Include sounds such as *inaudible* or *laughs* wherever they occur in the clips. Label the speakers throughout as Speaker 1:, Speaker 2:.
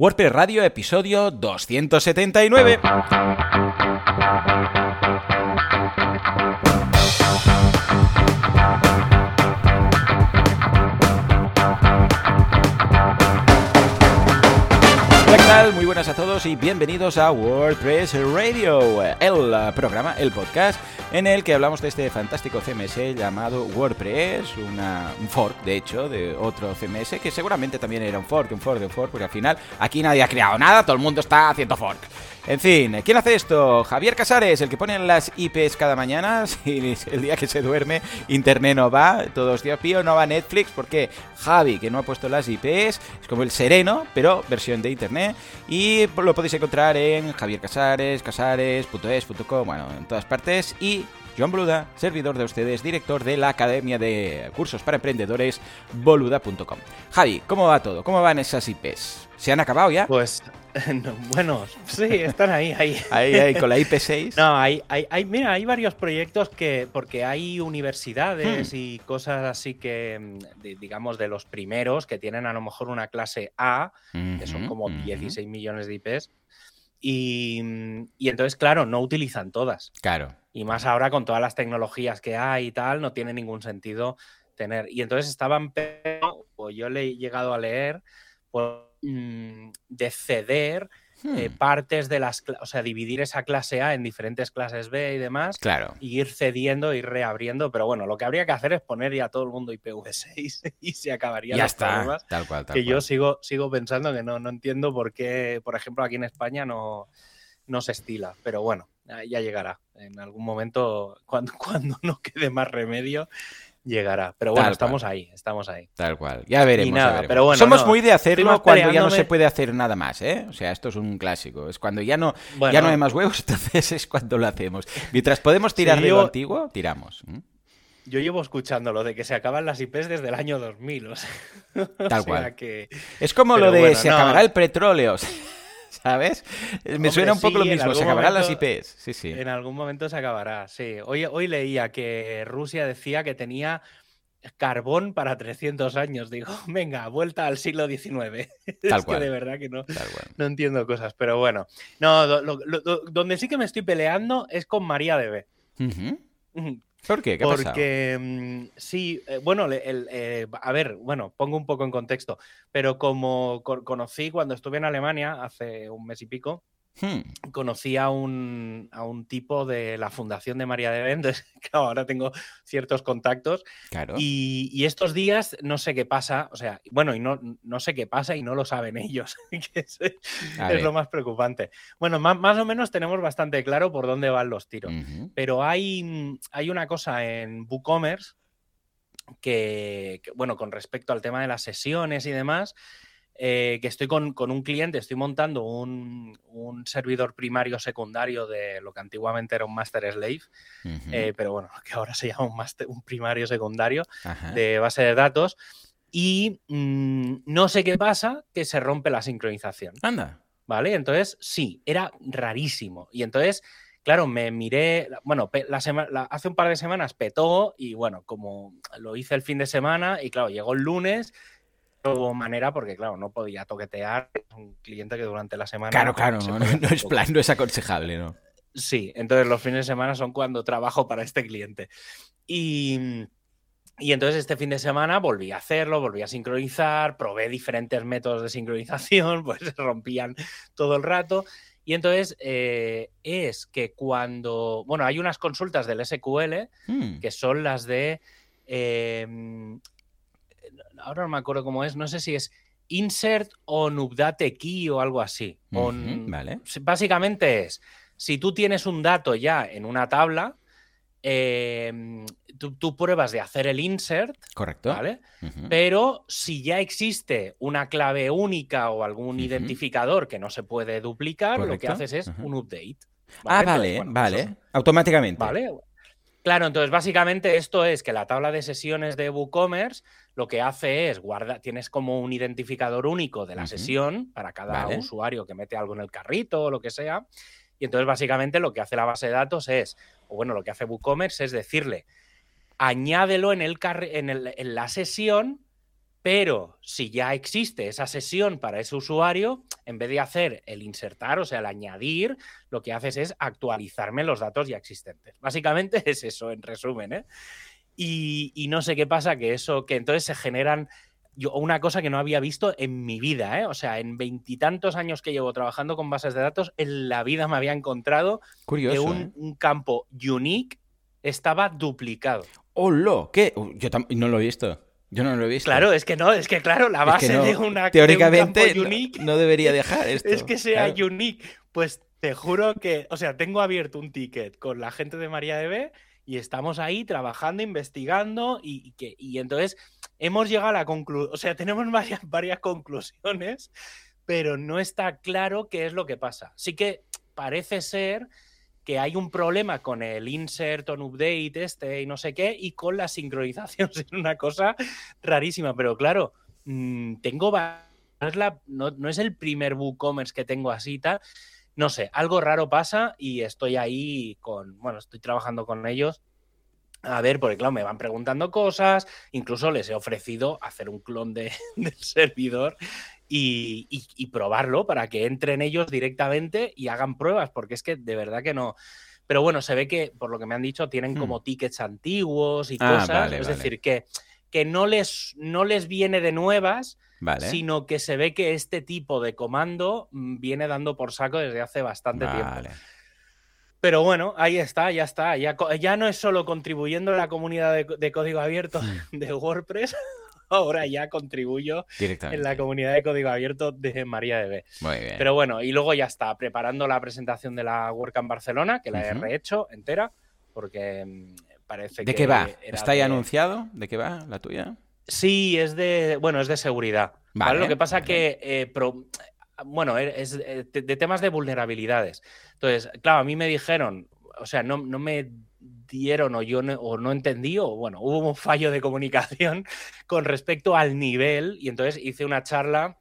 Speaker 1: WordPress Radio, episodio 279. Hola, ¿qué tal? Muy buenas a todos y bienvenidos a WordPress Radio, el programa, el podcast en el que hablamos de este fantástico CMS llamado WordPress, un fork, de hecho, de otro CMS que seguramente también era un fork, un fork, un fork, porque al final aquí nadie ha creado nada, todo el mundo está haciendo fork. En fin, ¿quién hace esto? Javier Casares, el que pone las IPs cada mañana. *laughs* Si el día que se duerme, internet no va. Todos días pío, no va Netflix. Porque Javi, que no ha puesto las IPs, es como el sereno, pero versión de internet. Y lo podéis encontrar en Javier Casares, casares.es.com, bueno, en todas partes. Y John Boluda, servidor de ustedes, director de la Academia de Cursos para Emprendedores, boluda.com. Javi, ¿cómo va todo? ¿Cómo van esas IPs? ¿Se han acabado ya?
Speaker 2: Pues *laughs* no, bueno, sí, están ahí, ahí.
Speaker 1: Ahí, ahí, con la IP6.
Speaker 2: No, hay, hay, hay, mira, hay varios proyectos que, porque hay universidades y cosas así que, de- digamos, de los primeros que tienen a lo mejor una clase A, que son como
Speaker 1: Ujú, ujú.
Speaker 2: 16 millones de IPs, y, y entonces, claro, no utilizan todas.
Speaker 1: Claro.
Speaker 2: Y más ahora con todas las tecnologías que hay y tal, no tiene ningún sentido tener. Y entonces estaban, o yo le he llegado a leer, pues, mm, de ceder
Speaker 1: Hmm,
Speaker 2: eh, partes de las, o sea, dividir esa clase A en diferentes clases B y demás,
Speaker 1: Claro.
Speaker 2: y ir cediendo, ir reabriendo. Pero bueno, lo que habría que hacer es poner ya todo el mundo IPv6 *laughs* y se acabarían
Speaker 1: Ya
Speaker 2: los
Speaker 1: está.
Speaker 2: problemas.
Speaker 1: Tal cual, tal
Speaker 2: Que yo sigo, sigo pensando que no, no entiendo por qué, por ejemplo, aquí en España no, no se estila. Pero bueno, ya ya llegará. En algún momento, cuando, *laughs* cuando no quede más remedio, llegará. Pero bueno,
Speaker 1: Tal
Speaker 2: estamos ahí, estamos ahí.
Speaker 1: Tal cual. Ya veremos.
Speaker 2: Nada,
Speaker 1: ya veremos.
Speaker 2: pero bueno,
Speaker 1: Somos
Speaker 2: no,
Speaker 1: muy de hacerlo cuando ya no se puede hacer nada más, ¿eh? O sea, esto es un clásico. Es cuando ya no,
Speaker 2: Bueno,
Speaker 1: ya no hay más huevos, *laughs* entonces es cuando lo hacemos. Mientras podemos tirar de lo antiguo, tiramos.
Speaker 2: Yo llevo escuchando lo de que se acaban las IPs desde el año 2000. O sea, *laughs* o
Speaker 1: Tal
Speaker 2: sea
Speaker 1: cual.
Speaker 2: que
Speaker 1: Es como
Speaker 2: Pero
Speaker 1: lo de
Speaker 2: bueno,
Speaker 1: se
Speaker 2: no.
Speaker 1: acabará el petróleo. *laughs* ¿Sabes? Me
Speaker 2: Hombre,
Speaker 1: suena un poco
Speaker 2: sí,
Speaker 1: lo mismo. Se acabarán las IPs. Sí, sí.
Speaker 2: en algún momento se acabará. Sí. Hoy, hoy leía que Rusia decía que tenía carbón para 300 años. Digo, *laughs* venga, vuelta al siglo XIX. *laughs*
Speaker 1: Tal
Speaker 2: es
Speaker 1: cual.
Speaker 2: que de verdad que no, no entiendo cosas. Pero bueno, no, lo- lo- lo- donde sí que me estoy peleando es con María DB.
Speaker 1: Ujú. ¿Por qué? ¿Qué?
Speaker 2: Porque mm, sí, eh, bueno, el, eh, a ver, bueno, pongo un poco en contexto, pero como co- conocí cuando estuve en Alemania hace un mes y pico,
Speaker 1: Hmm,
Speaker 2: conocí a un, a un tipo de la fundación de María de entonces claro, *laughs* ahora tengo ciertos contactos
Speaker 1: Claro.
Speaker 2: y, y estos días no sé qué pasa, o sea, bueno, y no, no sé qué pasa y no lo saben ellos, *laughs* que es, lo más preocupante. Bueno, más, más o menos tenemos bastante claro por dónde van los tiros. Pero hay, hay una cosa en WooCommerce que, que, bueno, con respecto al tema de las sesiones y demás, eh, que estoy con, con un cliente, estoy montando un, un servidor primario secundario de lo que antiguamente era un master slave,
Speaker 1: Ujú.
Speaker 2: eh, pero bueno, *laughs* que ahora se llama un, master- un primario secundario
Speaker 1: Ajá.
Speaker 2: de base de datos. Y mm, no sé qué pasa, que se rompe la sincronización.
Speaker 1: Anda.
Speaker 2: ¿Vale? Entonces, sí, era rarísimo. Y entonces, claro, me miré, bueno, la sema- la- hace un par de semanas petó y bueno, como lo hice el fin de semana y claro, llegó el lunes, hubo manera porque claro, no podía toquetear un cliente que durante la semana...
Speaker 1: Claro, claro, no, es plan, no es aconsejable, ¿no?
Speaker 2: Sí, entonces los fines de semana son cuando trabajo para este cliente. Y, y entonces este fin de semana volví a hacerlo, volví a sincronizar, probé diferentes métodos de sincronización, *laughs* pues se rompían todo el rato. Y entonces eh, es que cuando, bueno, hay unas consultas del SQL
Speaker 1: Hmm.
Speaker 2: que son las de, eh, ahora no me acuerdo cómo es, no sé si es insert on update key o algo así. on-
Speaker 1: Vale.
Speaker 2: Básicamente es, si tú tienes un dato ya en una tabla, eh, tú, tú pruebas de hacer el insert,
Speaker 1: Correcto.
Speaker 2: ¿vale? Pero si ya existe una clave única o algún identificador que no se puede duplicar, lo que haces es un update.
Speaker 1: Ah,
Speaker 2: Entonces,
Speaker 1: vale,
Speaker 2: bueno,
Speaker 1: vale.
Speaker 2: eso-
Speaker 1: Automáticamente.
Speaker 2: Vale. Claro, entonces básicamente esto es que la tabla de sesiones de WooCommerce lo que hace es guardar, tienes como un identificador único de la sesión para cada
Speaker 1: Vale.
Speaker 2: usuario que mete algo en el carrito o lo que sea. Y entonces básicamente lo que hace la base de datos es, o bueno, lo que hace WooCommerce es decirle, añádelo en, el en, el- en la sesión Pero si ya existe esa sesión para ese usuario, en vez de hacer el insertar, o sea, el añadir, lo que haces es actualizarme los datos ya existentes. Básicamente *laughs* es eso, en resumen. ¿eh? Y, y, no sé qué pasa, que eso, que entonces se generan yo, una cosa que no había visto en mi vida, ¿eh? o sea, en veintitantos años que llevo trabajando con bases de datos, en la vida me había encontrado
Speaker 1: Curioso,
Speaker 2: que un,
Speaker 1: ¿eh?
Speaker 2: un campo unique estaba duplicado.
Speaker 1: ¡Holo! ¿Qué? Yo no lo he visto. Yo no lo he visto.
Speaker 2: Claro, es que no, es que claro, la base
Speaker 1: es que no,
Speaker 2: de una
Speaker 1: teóricamente
Speaker 2: de un unique
Speaker 1: no, no, debería dejar *laughs* esto.
Speaker 2: es que sea
Speaker 1: claro.
Speaker 2: unique. Pues te juro que, o sea, tengo abierto un ticket con la gente de MariaDB y estamos ahí trabajando, investigando y, que, y entonces hemos llegado a la conclusión, o sea, *laughs* tenemos varias, varias conclusiones, pero no está claro qué es lo que pasa. Sí que parece ser que hay un problema con el insert on update este y no sé qué, y con la sincronización, *laughs* es una cosa rarísima, pero claro, mmm, tengo... No no, no es el primer WooCommerce que tengo así tal. No sé, algo raro pasa y estoy ahí con, bueno, estoy trabajando con ellos a ver, porque claro, me van preguntando cosas, incluso les he ofrecido hacer un clon de, *laughs* del servidor y, y, y, probarlo para que entren ellos directamente y hagan pruebas, porque es que de verdad que no. Pero bueno, se ve que, por lo que me han dicho, tienen hmm. como tickets antiguos y
Speaker 1: ah,
Speaker 2: cosas.
Speaker 1: vale,
Speaker 2: es
Speaker 1: vale.
Speaker 2: decir, que, que no, les, no les viene de nuevas,
Speaker 1: Vale.
Speaker 2: sino que se ve que este tipo de comando mm, viene dando por saco desde hace bastante
Speaker 1: vale.
Speaker 2: tiempo. Pero bueno, ahí está, ya está. Ya, ya no es solo contribuyendo a la comunidad de, de código abierto *laughs* de WordPress, *laughs* ahora ya contribuyo en la comunidad de código abierto de MariaDB.
Speaker 1: Muy bien.
Speaker 2: Pero bueno, y luego ya está, preparando la presentación de la WordCamp Barcelona, que la he uh -huh. rehecho entera, porque mm, parece
Speaker 1: ¿De
Speaker 2: que
Speaker 1: qué va? ¿Está ya de... anunciado? ¿De qué va la tuya?
Speaker 2: Sí, es de, bueno, es de seguridad. Vale, ¿vale? Lo que pasa vale. que, eh, pro, bueno, es de, de, temas de vulnerabilidades. Entonces, claro, a mí me dijeron, o sea, no, no me dieron o yo no, o no entendí, o bueno, hubo un fallo de comunicación *laughs* con respecto al nivel y entonces hice una charla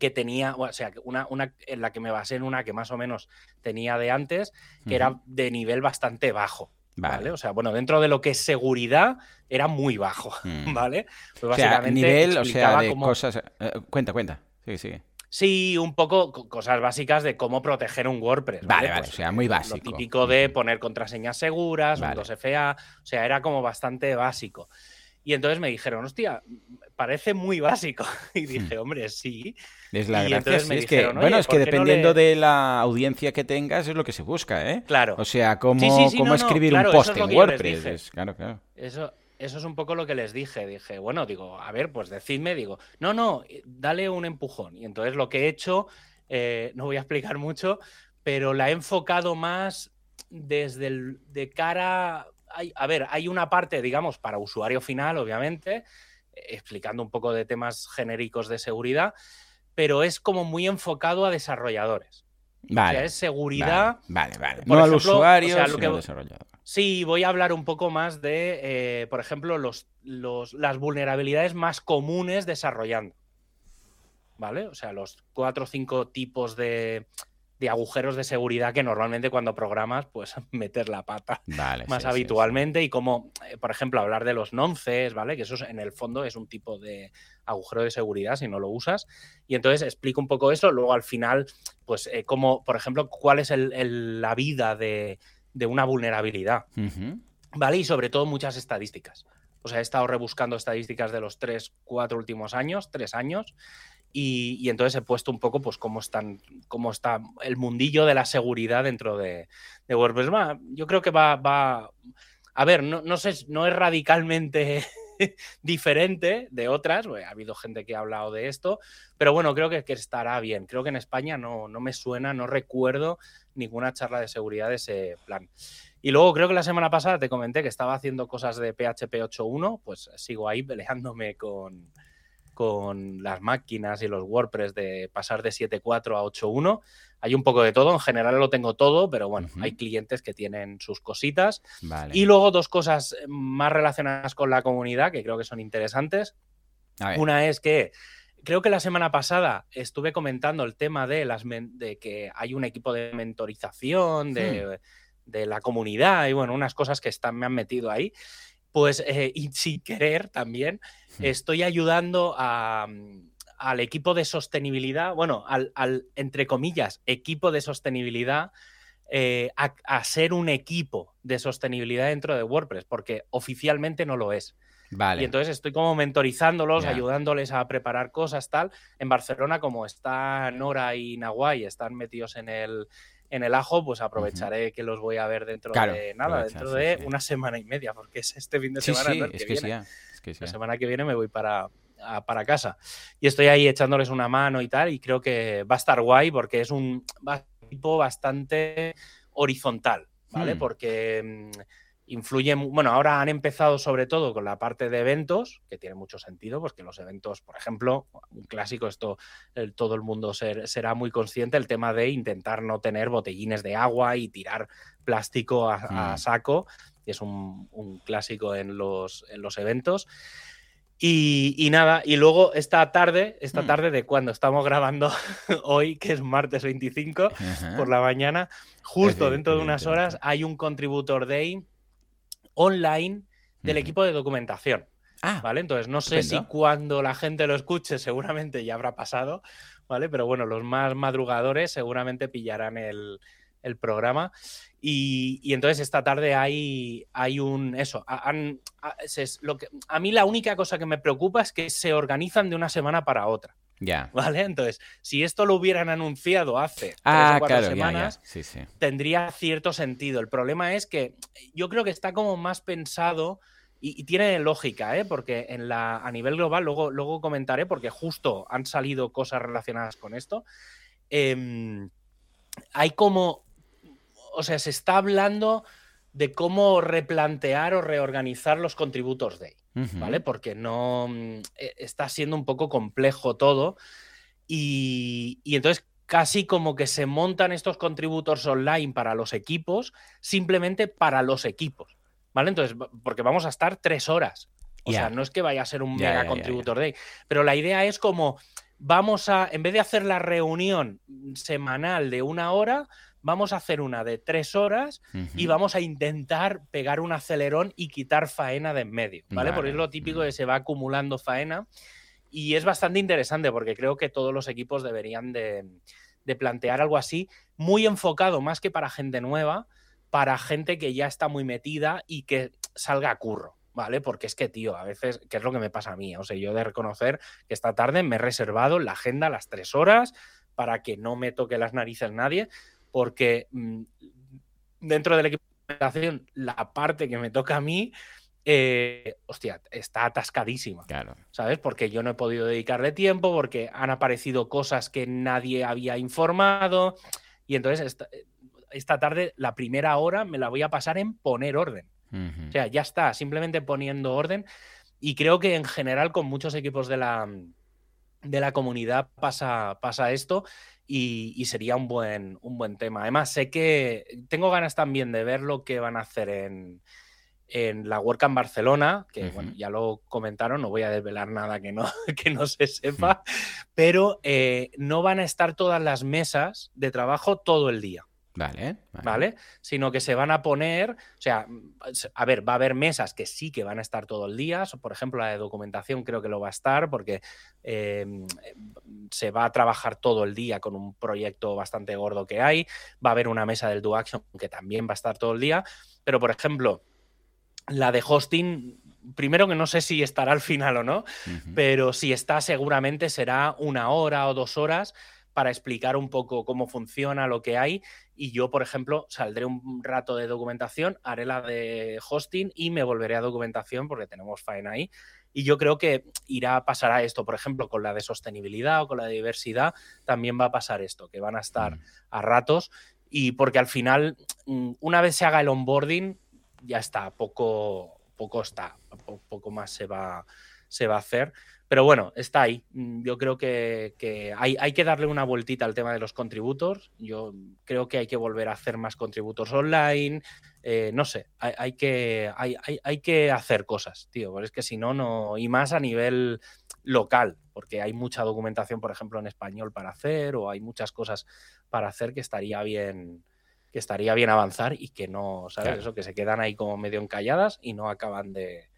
Speaker 2: que tenía, o sea, una, una en la que me basé en una que más o menos tenía de antes, que uh -huh. era de nivel bastante bajo. Vale. vale. O sea, bueno, dentro de lo que es seguridad era muy bajo, *laughs* mm. ¿vale?
Speaker 1: Pues básicamente o sea, nivel, o sea, de cómo... cosas... Uh, cuenta, cuenta. Sí, sí.
Speaker 2: Sí, un poco cosas básicas de cómo proteger un WordPress.
Speaker 1: Vale, vale, pues, o sea, muy básico.
Speaker 2: Lo típico de poner contraseñas seguras, vale. un 2FA, o sea, era como bastante básico. Y entonces me dijeron, hostia, parece muy básico. *laughs* Y dije, hombre, sí.
Speaker 1: Es la y gracia, sí, es que, bueno, es que dependiendo no le... de la audiencia que tengas es lo que se busca, ¿eh?
Speaker 2: Claro.
Speaker 1: O sea, cómo,
Speaker 2: sí, sí, sí,
Speaker 1: cómo
Speaker 2: no,
Speaker 1: escribir
Speaker 2: claro,
Speaker 1: un post
Speaker 2: es
Speaker 1: en WordPress. Es, claro, claro.
Speaker 2: Eso, eso es un poco lo que les dije. Dije, bueno, digo, a ver, pues decidme, digo, no, no, dale un empujón. Y entonces lo que he hecho, eh, no voy a explicar mucho, pero la he enfocado más desde el, de cara. Hay, a ver, hay una parte, digamos, para usuario final, obviamente, explicando un poco de temas genéricos de seguridad, pero es como muy enfocado a desarrolladores.
Speaker 1: Vale.
Speaker 2: O sea, es seguridad.
Speaker 1: Vale, vale. vale. No al usuario, o sea,
Speaker 2: lo
Speaker 1: que... desarrollador.
Speaker 2: Sí, voy a hablar un poco más de, eh, por ejemplo, los, los, las vulnerabilidades más comunes desarrollando. ¿Vale? O sea, los cuatro o cinco tipos de, de, agujeros de seguridad que normalmente cuando programas, pues *laughs* meter la pata
Speaker 1: vale,
Speaker 2: más
Speaker 1: sí,
Speaker 2: habitualmente.
Speaker 1: Sí, sí.
Speaker 2: Y como, eh, por ejemplo, hablar de los nonces, ¿vale? Que eso es, en el fondo es un tipo de agujero de seguridad si no lo usas. Y entonces explico un poco eso. Luego al final, pues, eh, como, por ejemplo, cuál es el, el, la vida de de una vulnerabilidad.
Speaker 1: Uh -huh.
Speaker 2: ¿Vale? Y sobre todo muchas estadísticas. O sea, he estado rebuscando estadísticas de los tres, cuatro últimos años, tres años, y, entonces he puesto un poco, pues, cómo está el mundillo de la seguridad dentro de, WordPress. Yo creo que va, va. A ver, no, sé, no es radicalmente *laughs* diferente de otras. Bueno, ha habido gente que ha hablado de esto, pero bueno, creo que, que estará bien. Creo que en España no, no me suena, no recuerdo ninguna charla de seguridad de ese plan. Y luego creo que la semana pasada te comenté que estaba haciendo cosas de PHP 8.1, pues sigo ahí peleándome con, con las máquinas y los WordPress de pasar de 7.4 a 8.1. Hay un poco de todo, en general lo tengo todo, pero bueno, uh -huh. hay clientes que tienen sus cositas.
Speaker 1: Vale.
Speaker 2: Y luego dos cosas más relacionadas con la comunidad que creo que son interesantes. Una es que creo que la semana pasada estuve comentando el tema de, las de que hay un equipo de mentorización de, hmm. de, la comunidad y bueno, unas cosas que están, me han metido ahí. Pues eh, y sin querer también estoy ayudando a, mm, al equipo de sostenibilidad, bueno, al, al, entre comillas, equipo de sostenibilidad eh, a, a, ser un equipo de sostenibilidad dentro de WordPress, porque oficialmente no lo es.
Speaker 1: Vale.
Speaker 2: Y entonces estoy como mentorizándolos, yeah. ayudándoles a preparar cosas, tal. En Barcelona, como está Nora y Nahuay, están metidos en el, en el ajo, pues aprovecharé uh -huh. que los voy a ver dentro
Speaker 1: claro,
Speaker 2: de nada, dentro
Speaker 1: sí,
Speaker 2: de
Speaker 1: sí.
Speaker 2: una semana y media, porque es este fin de semana.
Speaker 1: Sí,
Speaker 2: ¿no?
Speaker 1: es, que
Speaker 2: viene.
Speaker 1: sí, es que sí.
Speaker 2: La semana que viene me voy para, a, para casa. Y estoy ahí echándoles una mano y tal, y creo que va a estar guay porque es un tipo bastante horizontal, ¿vale? Hmm. Porque mmm, influye, bueno, ahora han empezado sobre todo con la parte de eventos, que tiene mucho sentido, pues que los eventos, por ejemplo, un clásico, esto el, todo el mundo ser, será muy consciente, el tema de intentar no tener botellines de agua y tirar plástico a, a saco, que es un, un clásico en los, en los eventos. Y, y, nada, y luego esta tarde, esta
Speaker 1: Mm.
Speaker 2: tarde de cuando estamos grabando *laughs* hoy, que es martes 25
Speaker 1: Ajá.
Speaker 2: por la mañana, justo dentro de unas horas hay un contributor day online del equipo de documentación.
Speaker 1: Ah,
Speaker 2: ¿Vale? Entonces, no sé si cuando la gente lo escuche, *laughs* seguramente ya habrá pasado, ¿vale? Pero bueno, los más madrugadores seguramente pillarán el, el programa. Y, y entonces esta tarde hay, hay un. Eso. es lo que, a mí la única cosa que me preocupa es que se organizan de una semana para otra.
Speaker 1: Ya.
Speaker 2: ¿Vale? Entonces, si esto lo hubieran anunciado hace tres
Speaker 1: Ah,
Speaker 2: o cuatro
Speaker 1: claro, ya, ya.
Speaker 2: semanas,
Speaker 1: Sí, sí.
Speaker 2: tendría cierto sentido. El problema es que yo creo que está como más pensado y, y tiene lógica, ¿eh? porque en la, a nivel global, luego, luego comentaré, porque justo han salido cosas relacionadas con esto. em, hay como, o sea, se está hablando de cómo replantear o reorganizar los contributors day.
Speaker 1: Ujú.
Speaker 2: ¿vale? Porque no mm, e- está siendo un poco complejo todo. Y, y entonces casi como que se montan estos contributors online para los equipos, simplemente para los equipos. ¿Vale? Entonces, porque vamos a estar tres horas. O sea, no es que vaya a ser un mega
Speaker 1: ya.
Speaker 2: contributor day. Pero la idea es como vamos a, en vez de hacer la reunión semanal de una hora, vamos a hacer una de tres horas y
Speaker 1: Ujú.
Speaker 2: vamos a intentar pegar un acelerón y quitar faena de en medio, ¿vale? Porque es lo típico que se va acumulando faena y es bastante interesante porque creo que todos los equipos deberían de, de plantear algo así, muy enfocado más que para gente nueva, para gente que ya está muy metida y que salga a curro. ¿Vale? Porque es que, tío, a veces, que es lo que me pasa a mí? O sea, yo he de reconocer que esta tarde me he reservado la agenda las tres horas para que no me toque las narices nadie, porque mm, dentro del equipo de la parte que me toca a mí, eh, hostia, está atascadísima,
Speaker 1: Claro.
Speaker 2: ¿sabes? Porque yo no he podido dedicarle tiempo, porque han aparecido cosas que nadie había informado, y entonces esta, esta tarde, la primera hora, me la voy a pasar en poner orden.
Speaker 1: Ujú.
Speaker 2: O sea, ya está, simplemente poniendo orden. Y creo que en general con muchos equipos de la, de la comunidad pasa, pasa esto y, y sería un buen, un buen tema. Además, sé que tengo ganas también de ver lo que van a hacer en, en la WordCamp Barcelona, que bueno, ya lo comentaron, no voy a desvelar nada que no, *laughs* que no se sepa, pero eh, no van a estar todas las mesas de trabajo todo el día.
Speaker 1: Vale,
Speaker 2: ¿vale? Sino que se van a poner, o sea, a ver, va a haber mesas que sí que van a estar todo el día, por ejemplo, la de documentación creo que lo va a estar porque eh, se va a trabajar todo el día con un proyecto bastante gordo que hay, va a haber una mesa del Do Action que también va a estar todo el día, pero por ejemplo, la de hosting, primero que no sé si estará al final o no, pero si está seguramente será una hora o dos horas para explicar un poco cómo funciona lo que hay y yo, por ejemplo, saldré un rato de documentación, haré la de hosting y me volveré a documentación porque tenemos faena ahí. Y yo creo que irá a pasar a esto, por ejemplo, con la de sostenibilidad o con la de diversidad, también va a pasar esto, que van a estar
Speaker 1: Mm.
Speaker 2: a ratos y porque al final, mm, una vez se haga el onboarding, ya está, poco, poco está, po- poco más se va, se va a hacer. Pero bueno, está ahí. Mm, Yo creo que, que hay, hay que darle una vueltita al tema de los contributors. Yo creo que hay que volver a hacer más contributors online. Eh, no sé, hay, hay que, hay, hay- hay que hacer cosas, tío. Porque es que si no, no. Y más a nivel local, porque hay mucha documentación, por ejemplo, en español para hacer, o hay muchas cosas para hacer que estaría bien, que estaría bien avanzar y que no, ¿sabes? Eso, que se quedan ahí como medio encalladas y no acaban de,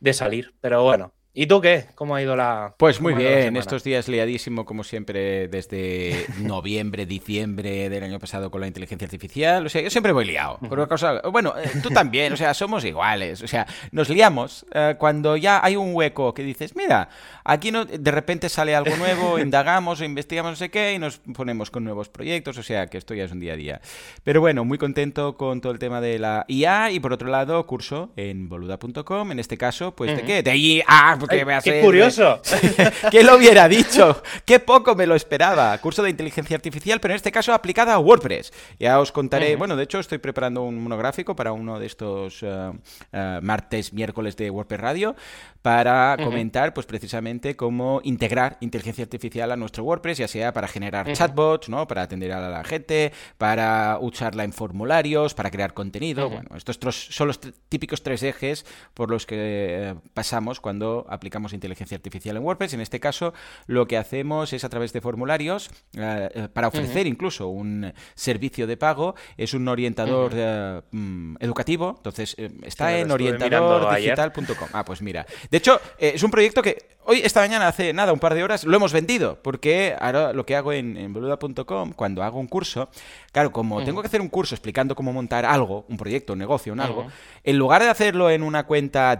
Speaker 2: de salir. Pero bueno, ¿Y tú qué? ¿Cómo ha ido la.?
Speaker 1: Pues muy bien, estos días liadísimo, como siempre, desde *laughs* noviembre, diciembre del año pasado con la inteligencia artificial. O sea, yo siempre voy liado. bueno, eh, tú también, o sea, somos iguales. O sea, nos liamos eh, cuando ya hay un hueco que dices, mira, aquí no, de repente sale algo nuevo, *laughs* indagamos o investigamos no sé qué y nos ponemos con nuevos proyectos. O sea, que esto ya es un día a día. Pero bueno, muy contento con todo el tema de la IA y por otro lado, curso en boluda.com. En este caso, pues, ¿de qué? De IA
Speaker 2: qué curioso. *laughs*
Speaker 1: ¿Quién lo hubiera dicho? Qué poco me lo esperaba. Curso de inteligencia artificial, pero en este caso aplicada a WordPress. Ya os contaré. Bueno, de hecho, estoy preparando un monográfico para uno de estos eh, eh, martes, miércoles de WordPress Radio para comentar, pues precisamente cómo integrar inteligencia artificial a nuestro WordPress, ya sea para generar chatbots, ¿no? Para atender a la gente, para usarla en formularios, para crear contenido. Bueno, estos son los típicos tres ejes por los que eh, pasamos cuando aplicamos inteligencia artificial en WordPress. En este caso, lo que hacemos es a través de formularios, eh, eh, para ofrecer incluso un servicio de pago, es un orientador eh, mm, educativo. Entonces, está en orientadordigital.com. Ah, pues mira. De hecho, es un proyecto que hoy, esta mañana, hace nada, un par de horas, lo hemos vendido. Porque ahora lo que hago en, boluda.com, cuando hago un curso, claro, como tengo que hacer un curso explicando cómo montar algo, un proyecto, un negocio, un algo, en lugar de hacerlo en una cuenta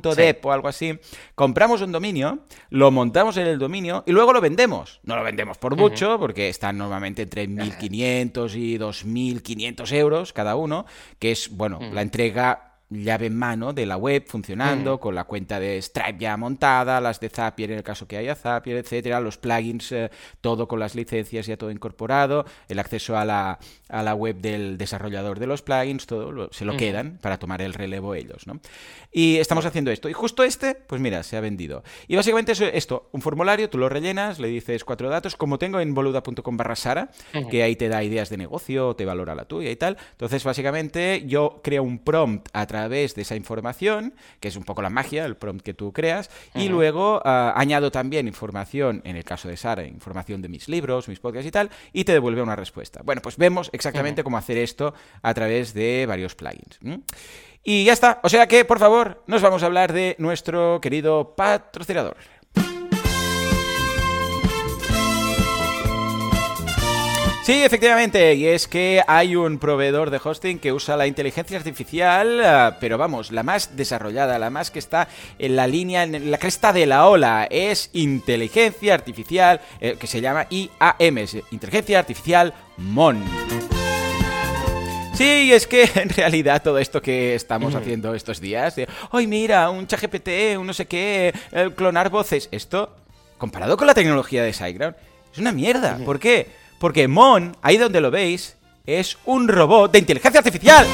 Speaker 1: demo.boluda.dep o algo así, compramos un dominio, lo montamos en el dominio y luego lo vendemos. No lo vendemos por mucho, porque están normalmente entre 1.500 y 2.500 euros cada uno, que es, bueno, la entrega llave en mano de la web funcionando, con la cuenta de Stripe ya montada, las de Zapier en el caso que haya Zapier, etcétera, los plugins, eh, todo con las licencias ya todo incorporado, el acceso a la, a la web del desarrollador de los plugins, todo se lo quedan para tomar el relevo ellos, ¿no? Y estamos haciendo esto. Y justo este, pues mira, se ha vendido. Y básicamente es esto, un formulario, tú lo rellenas, le dices cuatro datos, como tengo en boluda.com barra Sara, que ahí te da ideas de negocio, te valora la tuya y tal. Entonces, básicamente, yo creo un prompt a través de esa información, que es un poco la magia, el prompt que tú creas, y luego ah, añado también información, en el caso de Sara, información de mis libros, mis podcasts y tal, y te devuelve una respuesta. Bueno, pues vemos exactamente cómo hacer esto a través de varios plugins. Y ya está. O sea que, por favor, nos vamos a hablar de nuestro querido patrocinador. Sí, efectivamente, y es que hay un proveedor de hosting que usa la inteligencia artificial, eh, pero vamos, la más desarrollada, la más que está en la línea, en la cresta de la ola, es inteligencia artificial, eh, que se llama IAM, Inteligencia Artificial MON. Sí, es que *laughs* en realidad todo esto que estamos haciendo estos días, de, ¡ay, mira, un ChatGPT, un no sé qué, clonar voces! Esto, comparado con la tecnología de SiteGround, es una mierda. ¿Por qué? Porque Mon, ahí donde lo veis, es un robot de inteligencia artificial.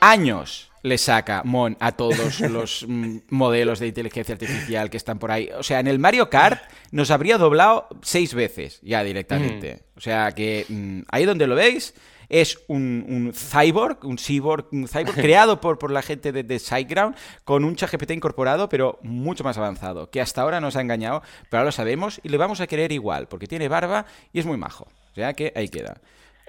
Speaker 1: Años le saca Mon a todos *laughs* los mm, modelos de inteligencia artificial que están por ahí. O sea, en el Mario Kart nos habría doblado seis veces ya directamente. Mm. O sea que mm, ahí donde lo veis es un, cyborg, un cyborg, un cyborg *laughs* creado por, por la gente de, de SiteGround con un ChatGPT incorporado, pero mucho más avanzado, que hasta ahora nos ha engañado, pero ahora lo sabemos y le vamos a querer igual, porque tiene barba y es muy majo. O sea que ahí queda.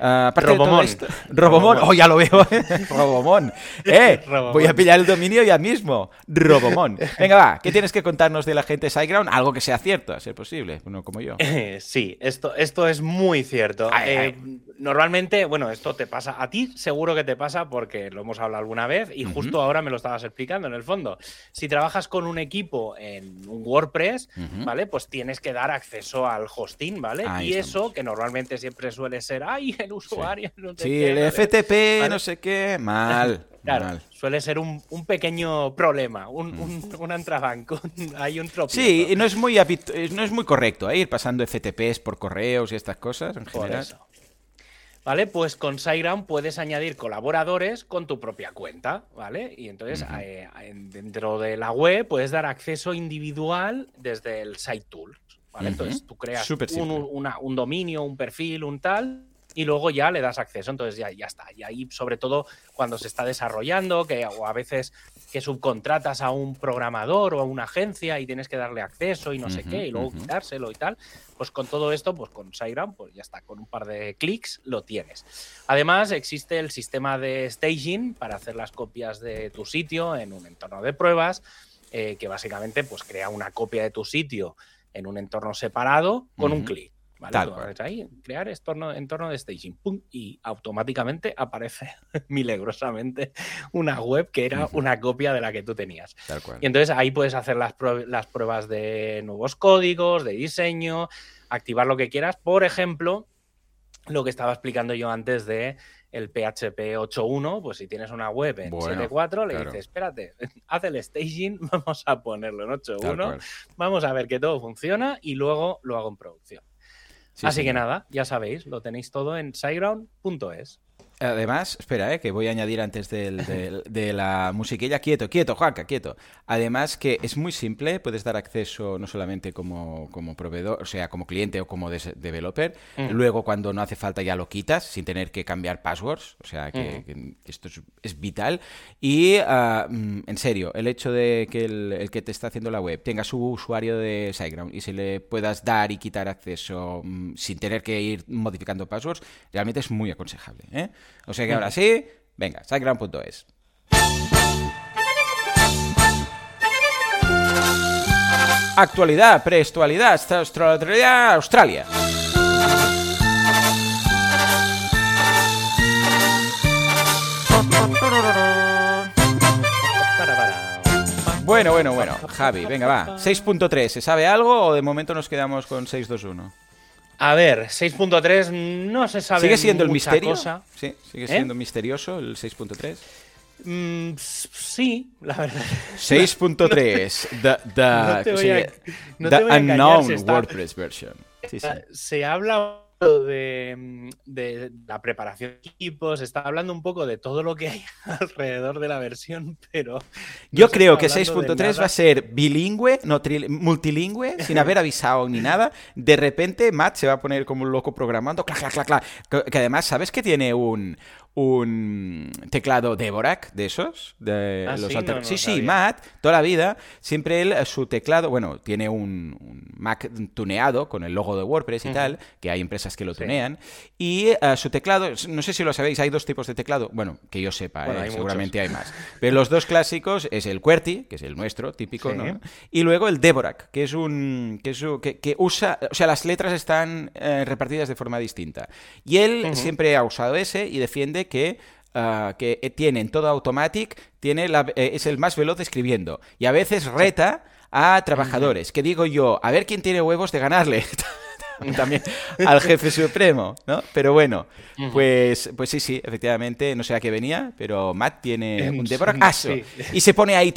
Speaker 2: Uh, Robomon.
Speaker 1: Robomon. Oh, ya lo veo. Robomon. Eh, *laughs* *laughs* voy a pillar el dominio ya mismo. Robomon. Venga, va. ¿Qué tienes que contarnos de la gente de SiteGround? Algo que sea cierto, a ser posible. Uno como yo. *laughs*
Speaker 2: sí, esto, esto es muy cierto. Eh, normalmente, bueno, esto te pasa. A ti seguro que te pasa porque lo hemos hablado alguna vez y justo ahora me lo estabas explicando en el fondo. Si trabajas con un equipo en un WordPress, ¿vale? Pues tienes que dar acceso al hosting, ¿vale? y eso, que normalmente siempre suele ser, ay, el usuario. *laughs*
Speaker 1: Sí, el FTP, *laughs* no sé qué, mal. *laughs*
Speaker 2: Claro, suele ser un, pequeño problema, un, mm. un, entrebanco, hay un tropiezo.
Speaker 1: Sí, y no es muy, no es muy correcto ¿eh? ir pasando FTPs por correos y estas cosas en general.
Speaker 2: ¿Vale? Pues con SiteGround puedes añadir colaboradores con tu propia cuenta, ¿vale? Y entonces eh, dentro de la web puedes dar acceso individual desde el Site Tool, ¿vale? Entonces tú creas un, un dominio, un perfil, un tal, y luego ya le das acceso. Entonces ya, ya está. Y ahí, sobre todo, cuando se está desarrollando, que, o a veces que subcontratas a un programador o a una agencia y tienes que darle acceso y no sé qué, y luego quitárselo y tal, pues con todo esto, pues con SiteGround, pues ya está, con un par de clics lo tienes. Además, existe el sistema de staging para hacer las copias de tu sitio en un entorno de pruebas, eh, que básicamente pues crea una copia de tu sitio en un entorno separado con un clic. ¿Vale? ahí, crear entorno, entorno de staging, ¡pum! y automáticamente aparece *laughs* milagrosamente una web que era una copia de la que tú tenías. Y entonces ahí puedes hacer las, las pruebas de nuevos códigos, de diseño, activar lo que quieras. Por ejemplo, lo que estaba explicando yo antes de el PHP 8.1, pues si tienes una web en 7.4, le dices, espérate, *laughs* haz el staging, *laughs* vamos a ponerlo en 8.1, vamos a ver que todo funciona y luego lo hago en producción. Así que nada, ya sabéis, lo tenéis todo en sideground.es.
Speaker 1: Además, espera, eh, que voy a añadir antes *laughs* de la musiquilla. Quieto, quieto, Juanca, quieto. Además que es muy simple, puedes dar acceso no solamente como, como proveedor, o sea, como cliente o como developer. Mm. Luego, cuando no hace falta, ya lo quitas sin tener que cambiar passwords. O sea, que, esto es, vital. Y, mm, en serio, el hecho de que el, que te está haciendo la web tenga su usuario de SiteGround y se le puedas dar y quitar acceso mm, sin tener que ir modificando passwords, realmente es muy aconsejable. ¿eh? O sea que ahora sí, venga, siteground.es. Actualidad, preestualidad, Australia, Australia. Bueno, bueno, bueno. Javi, venga, va. 6.3, ¿se sabe algo o de momento nos quedamos con 6.2.1?
Speaker 2: A ver, 6.3 no se sabe.
Speaker 1: ¿Sigue siendo el
Speaker 2: misterio?
Speaker 1: Sí, sigue ¿Eh? siendo misterioso el 6.3.
Speaker 2: Mm, sí, la verdad. *laughs*
Speaker 1: 6.3, the, the unknown WordPress version. Sí, sí.
Speaker 2: Se habla de, la preparación de equipos, está hablando un poco de todo lo que hay *laughs* alrededor de la versión, pero...
Speaker 1: Yo creo que 6.3 va a ser bilingüe, no multilingüe, *laughs* sin haber avisado ni nada. De repente Matt se va a poner como un loco programando, clac, clac, clac, Que además, ¿sabes que tiene un, un teclado Dvorak de esos. De
Speaker 2: ah,
Speaker 1: los
Speaker 2: sí,
Speaker 1: sí, sí, Matt, toda la vida, siempre él, su teclado, bueno, tiene un, Mac tuneado con el logo de WordPress y tal, que hay empresas que lo tunean, y eh, su teclado, no sé si lo sabéis, hay dos tipos de teclado, bueno, que yo sepa, eh, seguramente hay más, pero los dos clásicos es el QWERTY, que es el nuestro, típico, ¿no? Y luego el Dvorak, que es un, que, es, que, usa, o sea, las letras están eh, repartidas de forma distinta. Y él siempre ha usado ese y defiende que ah, que tiene en todo Automatic, tiene eh, es el más veloz escribiendo. Y a veces reta a trabajadores, que digo yo, a ver quién tiene huevos de ganarle. *laughs* *laughs* también al jefe supremo, ¿no? Pero bueno, pues, pues sí, sí, efectivamente, no sé a qué venía, pero Matt tiene un Deboracaso y se pone ahí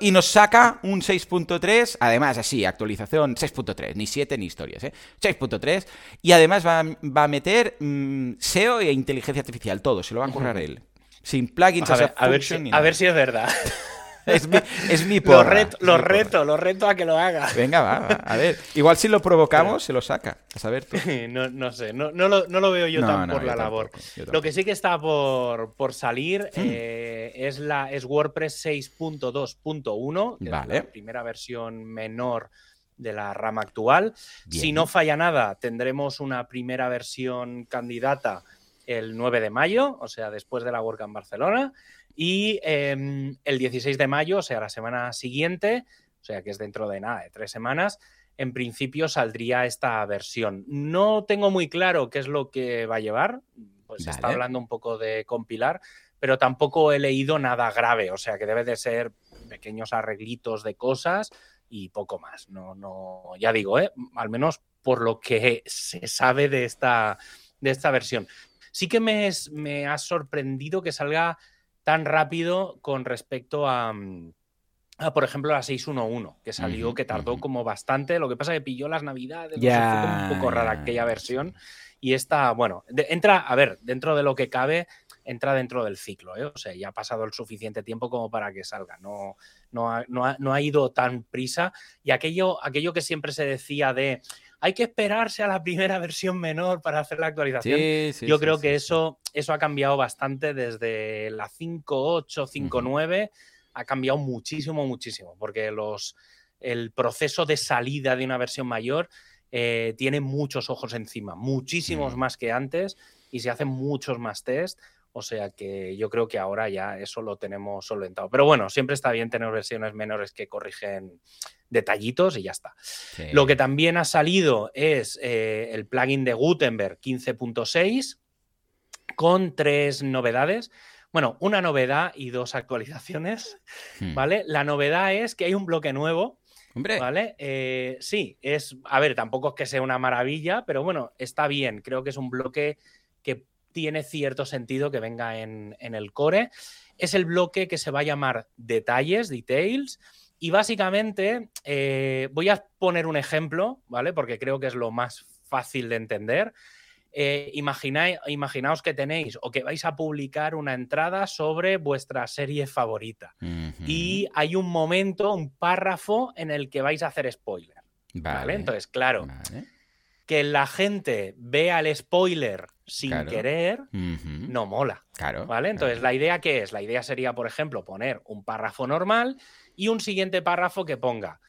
Speaker 1: y nos saca un 6.3, además así, actualización 6.3, ni 7 ni historias, ¿eh? 6.3 y además va, a meter mm, SEO e inteligencia artificial, todo, se lo va a currar él. Sin plugins,
Speaker 2: a, ver, a, ver, si, a ver si es verdad. *laughs*
Speaker 1: es mi, *laughs* es mi
Speaker 2: Lo, reto, lo reto, lo reto a que lo haga.
Speaker 1: Venga, va, A ver, igual si lo provocamos, se lo saca. A saber tú. *laughs*
Speaker 2: no, no, sé, no, no, lo, no, lo, veo yo tan por la labor. Lo que sí que está por, por salir hmm. eh, es, la, es WordPress 6.2.1, que vale. la primera versión menor de la rama actual. Si no falla nada, tendremos una primera versión candidata el 9 de mayo, o sea, después de la WordCamp Barcelona. Y em, el 16 de mayo, o sea, la semana siguiente, o sea, que es dentro de nada, de tres semanas, en principio saldría esta versión. No tengo muy claro qué es lo que va a llevar, pues se está hablando un poco de compilar, pero tampoco he leído nada grave, o sea, que debe de ser pequeños arreglitos de cosas y poco más. No, no, ya digo, ¿eh? al menos por lo que se sabe de esta, de esta versión. Sí que me, me ha sorprendido que salga tan rápido con respecto a, mm, a, por ejemplo, la 611, que salió, que tardó como bastante. Lo que pasa es que pilló las navidades, fue como un poco rara aquella versión. Y esta, bueno, de- entra, a ver, dentro de lo que cabe, entra dentro del ciclo, ¿eh? O sea, ya ha pasado el suficiente tiempo como para que salga. No, no, ha, no ha- no ha ido tan prisa. Y aquello, aquello que siempre se decía de hay que esperarse a la primera versión menor para hacer la actualización.
Speaker 1: Sí, sí,
Speaker 2: Yo
Speaker 1: sí,
Speaker 2: creo que eso, eso ha cambiado bastante desde la 5.8, 5.9. Ha cambiado muchísimo, muchísimo. Porque los, el proceso de salida de una versión mayor eh, tiene muchos ojos encima, muchísimos más que antes, y se hacen muchos más test. O sea que yo creo que ahora ya eso lo tenemos solventado. Pero bueno, siempre está bien tener versiones menores que corrigen detallitos y ya está.
Speaker 1: Sí.
Speaker 2: Lo que también ha salido es eh, el plugin de Gutenberg 15.6 con tres novedades. Bueno, una novedad y dos actualizaciones,
Speaker 1: Hmm.
Speaker 2: ¿vale? La novedad es que hay un bloque nuevo,
Speaker 1: Hombre,
Speaker 2: ¿vale? Eh, sí, es, a ver, tampoco es que sea una maravilla, pero bueno, está bien. Creo que es un bloque que tiene cierto sentido que venga en, en el core. Es el bloque que se va a llamar detalles, details, y básicamente eh, voy a poner un ejemplo, ¿vale? Porque creo que es lo más fácil de entender. Eh, imagináis- imaginaos que tenéis o que vais a publicar una entrada sobre vuestra serie favorita y hay un momento, un párrafo en el que vais a hacer spoiler. ¿vale?
Speaker 1: Vale,
Speaker 2: Entonces, claro,
Speaker 1: vale.
Speaker 2: Que la gente vea el spoiler sin
Speaker 1: Claro.
Speaker 2: querer no mola.
Speaker 1: Claro.
Speaker 2: ¿Vale? Entonces,
Speaker 1: claro.
Speaker 2: la idea que es, la idea sería, por ejemplo, poner un párrafo normal y un siguiente párrafo que ponga,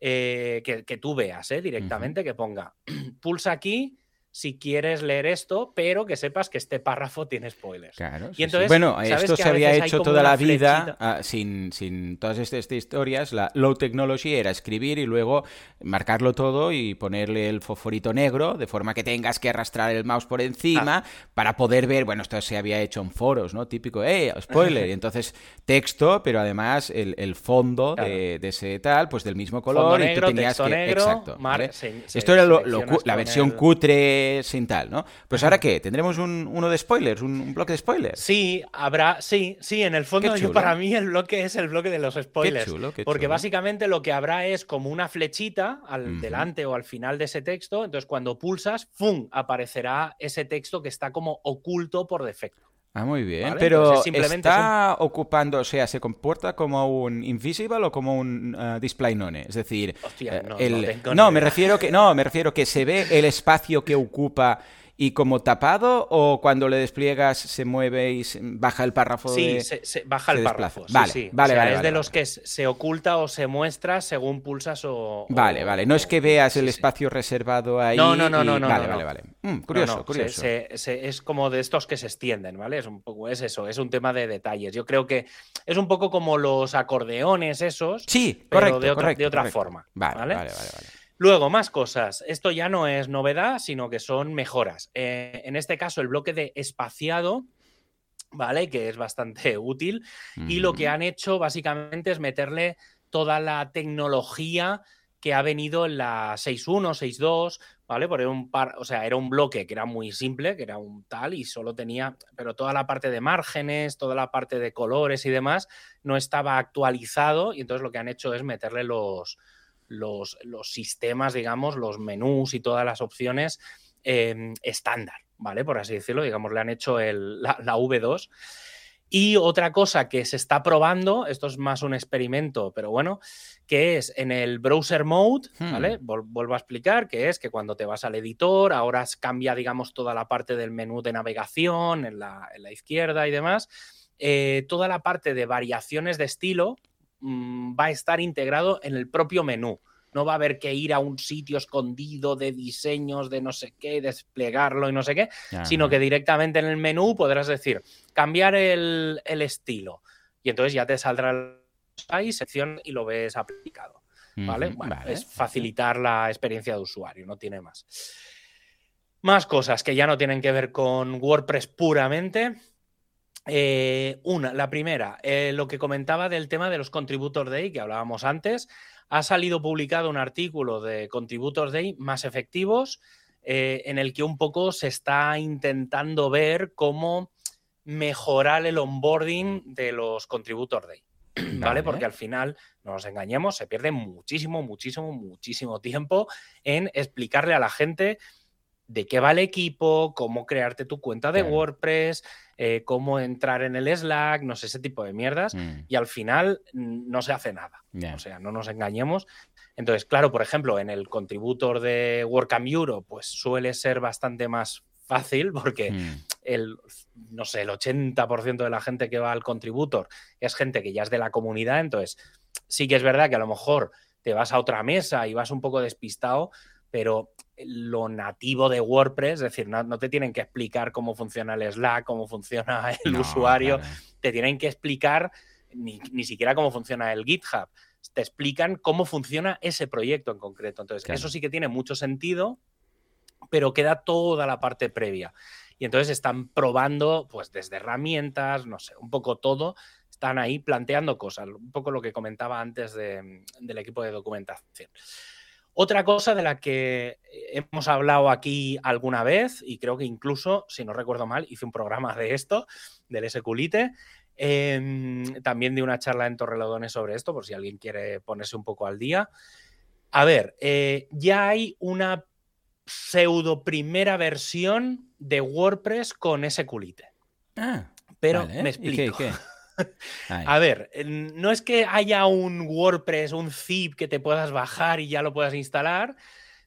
Speaker 2: eh, que, que tú veas ¿eh? directamente, que ponga, *clears throat* pulsa aquí si quieres leer esto, pero que sepas que este párrafo tiene spoilers.
Speaker 1: Claro, sí, sí.
Speaker 2: entonces,
Speaker 1: bueno,
Speaker 2: ¿sabes
Speaker 1: esto se había hecho toda la vida ah, sin, sin todas estas historias. La low technology era escribir y luego marcarlo todo y ponerle el fosforito negro de forma que tengas que arrastrar el mouse por encima para poder ver. Bueno, esto se había hecho en foros, ¿no? Típico, ¡eh! Spoiler. Y *laughs* entonces texto, pero además el, el fondo
Speaker 2: Claro.
Speaker 1: de, de ese tal, pues del mismo
Speaker 2: Fondo
Speaker 1: color y
Speaker 2: negro,
Speaker 1: tú tenías
Speaker 2: texto
Speaker 1: que.
Speaker 2: negro,
Speaker 1: Exacto.
Speaker 2: mar-
Speaker 1: ¿vale?
Speaker 2: se- se-
Speaker 1: Esto era lo- la versión
Speaker 2: el-
Speaker 1: cutre sin tal, ¿no? Pues ahora qué? ¿Tendremos un, uno de spoilers? ¿Un, un bloque de spoilers?
Speaker 2: Sí, habrá, sí, sí, en el fondo yo para mí el bloque es el bloque de los spoilers.
Speaker 1: chulo, qué
Speaker 2: porque básicamente lo que habrá es como una flechita al delante o al final de ese texto, entonces cuando pulsas, ¡fum! aparecerá ese texto que está como oculto por defecto.
Speaker 1: Ah, muy bien.
Speaker 2: ¿Vale?
Speaker 1: Pero
Speaker 2: Entonces, simplemente
Speaker 1: está ocupando, o sea, ¿se comporta como un invisible o como un uh, display none? Es decir,
Speaker 2: Hostia,
Speaker 1: eh,
Speaker 2: no,
Speaker 1: el-
Speaker 2: no
Speaker 1: me refiero que no, me refiero que se ve el espacio que ocupa y como tapado o cuando le despliegas se mueve y se- baja el párrafo
Speaker 2: Sí,
Speaker 1: de-
Speaker 2: se, se baja el párrafo. sí,
Speaker 1: Vale,
Speaker 2: sí.
Speaker 1: vale,
Speaker 2: O sea,
Speaker 1: vale,
Speaker 2: es
Speaker 1: vale,
Speaker 2: de los que se oculta o se muestra según pulsas o.
Speaker 1: Vale,
Speaker 2: o-
Speaker 1: vale. No es que veas el espacio reservado ahí.
Speaker 2: No, no, no,
Speaker 1: y-
Speaker 2: no, no,
Speaker 1: Vale,
Speaker 2: no,
Speaker 1: vale,
Speaker 2: no.
Speaker 1: vale. Mm, curioso, curioso.
Speaker 2: es como de estos que se extienden, ¿vale? Es un poco, es eso, es un tema de detalles. Yo creo que es un poco como los acordeones esos,
Speaker 1: Sí,
Speaker 2: pero
Speaker 1: correcto,
Speaker 2: de otra,
Speaker 1: correcto,
Speaker 2: de otra
Speaker 1: correcto.
Speaker 2: forma.
Speaker 1: ¿vale?
Speaker 2: vale,
Speaker 1: vale, vale.
Speaker 2: Luego, más cosas. Esto ya no es novedad, sino que son mejoras. Eh, en este caso, el bloque de espaciado, ¿vale? Que es bastante *laughs* útil. Y lo que han hecho básicamente es meterle toda la tecnología que ha venido en la 6.1, 6.2, ¿vale? Porque era un par, o sea, era un bloque que era muy simple, que era un tal y solo tenía, pero toda la parte de márgenes, toda la parte de colores y demás no estaba actualizado y entonces lo que han hecho es meterle los, los, los sistemas, digamos, los menús y todas las opciones eh, estándar, ¿vale? Por así decirlo, digamos, le han hecho el- la, la V2. Y otra cosa que se está probando, esto es más un experimento, pero bueno, que es en el browser mode, ¿vale?
Speaker 1: Hmm.
Speaker 2: Vol- vuelvo a explicar, que es que cuando te vas al editor, ahora cambia, digamos, toda la parte del menú de navegación en la, en la izquierda y demás. eh, toda la parte de variaciones de estilo mm, va a estar integrado en el propio menú. No va a haber que ir a un sitio escondido de diseños, de no sé qué, desplegarlo y no sé qué, sino que directamente en el menú podrás decir cambiar el, el estilo y entonces ya te saldrá ahí sección y lo ves aplicado. ¿Vale? Bueno,
Speaker 1: vale.
Speaker 2: es facilitar la experiencia de usuario, no tiene más. Más cosas que ya no tienen que ver con WordPress puramente. Eh, una, la primera, eh, lo que comentaba del tema de los Contributor Day que hablábamos antes. Ha salido publicado un artículo de Contributor Day más efectivos eh, en el que un poco se está intentando ver cómo mejorar el onboarding de los Contributor Day. ¿vale? Porque al final, no nos engañemos, se pierde muchísimo, muchísimo, muchísimo tiempo en explicarle a la gente de qué va el equipo, cómo crearte tu cuenta de WordPress, eh, cómo entrar en el Slack, no sé, ese tipo de mierdas. Mm. Y al final no se hace nada. O sea, no nos engañemos. Entonces, claro, por ejemplo, en el contributor de WordCamp Euro, pues suele ser bastante más fácil porque mm. el, no sé, el 80% de la gente que va al contributor es gente que ya es de la comunidad. Entonces, sí que es verdad que a lo mejor te vas a otra mesa y vas un poco despistado, pero lo nativo de WordPress, es decir, no, te tienen que explicar cómo funciona el Slack, cómo funciona *laughs* el usuario, te tienen que explicar ni, siquiera cómo funciona el GitHub, te explican cómo funciona ese proyecto en concreto. Entonces, eso sí que tiene mucho sentido, pero queda toda la parte previa. Y entonces están probando, pues desde herramientas, no sé, un poco todo, están ahí planteando cosas, un poco lo que comentaba antes del equipo de documentación. Otra cosa de la que hemos hablado aquí alguna vez, y creo que incluso, si no recuerdo mal, hice un programa de esto, del SQLite, em, también de una charla en Torrelodones sobre esto, por si alguien quiere ponerse un poco al día. A ver, eh, ya hay una pseudo primera versión de WordPress con SQLite.
Speaker 1: Ah,
Speaker 2: pero me explico. qué? *laughs* A ver, no es que haya un WordPress, un zip que te puedas bajar y ya lo puedas instalar,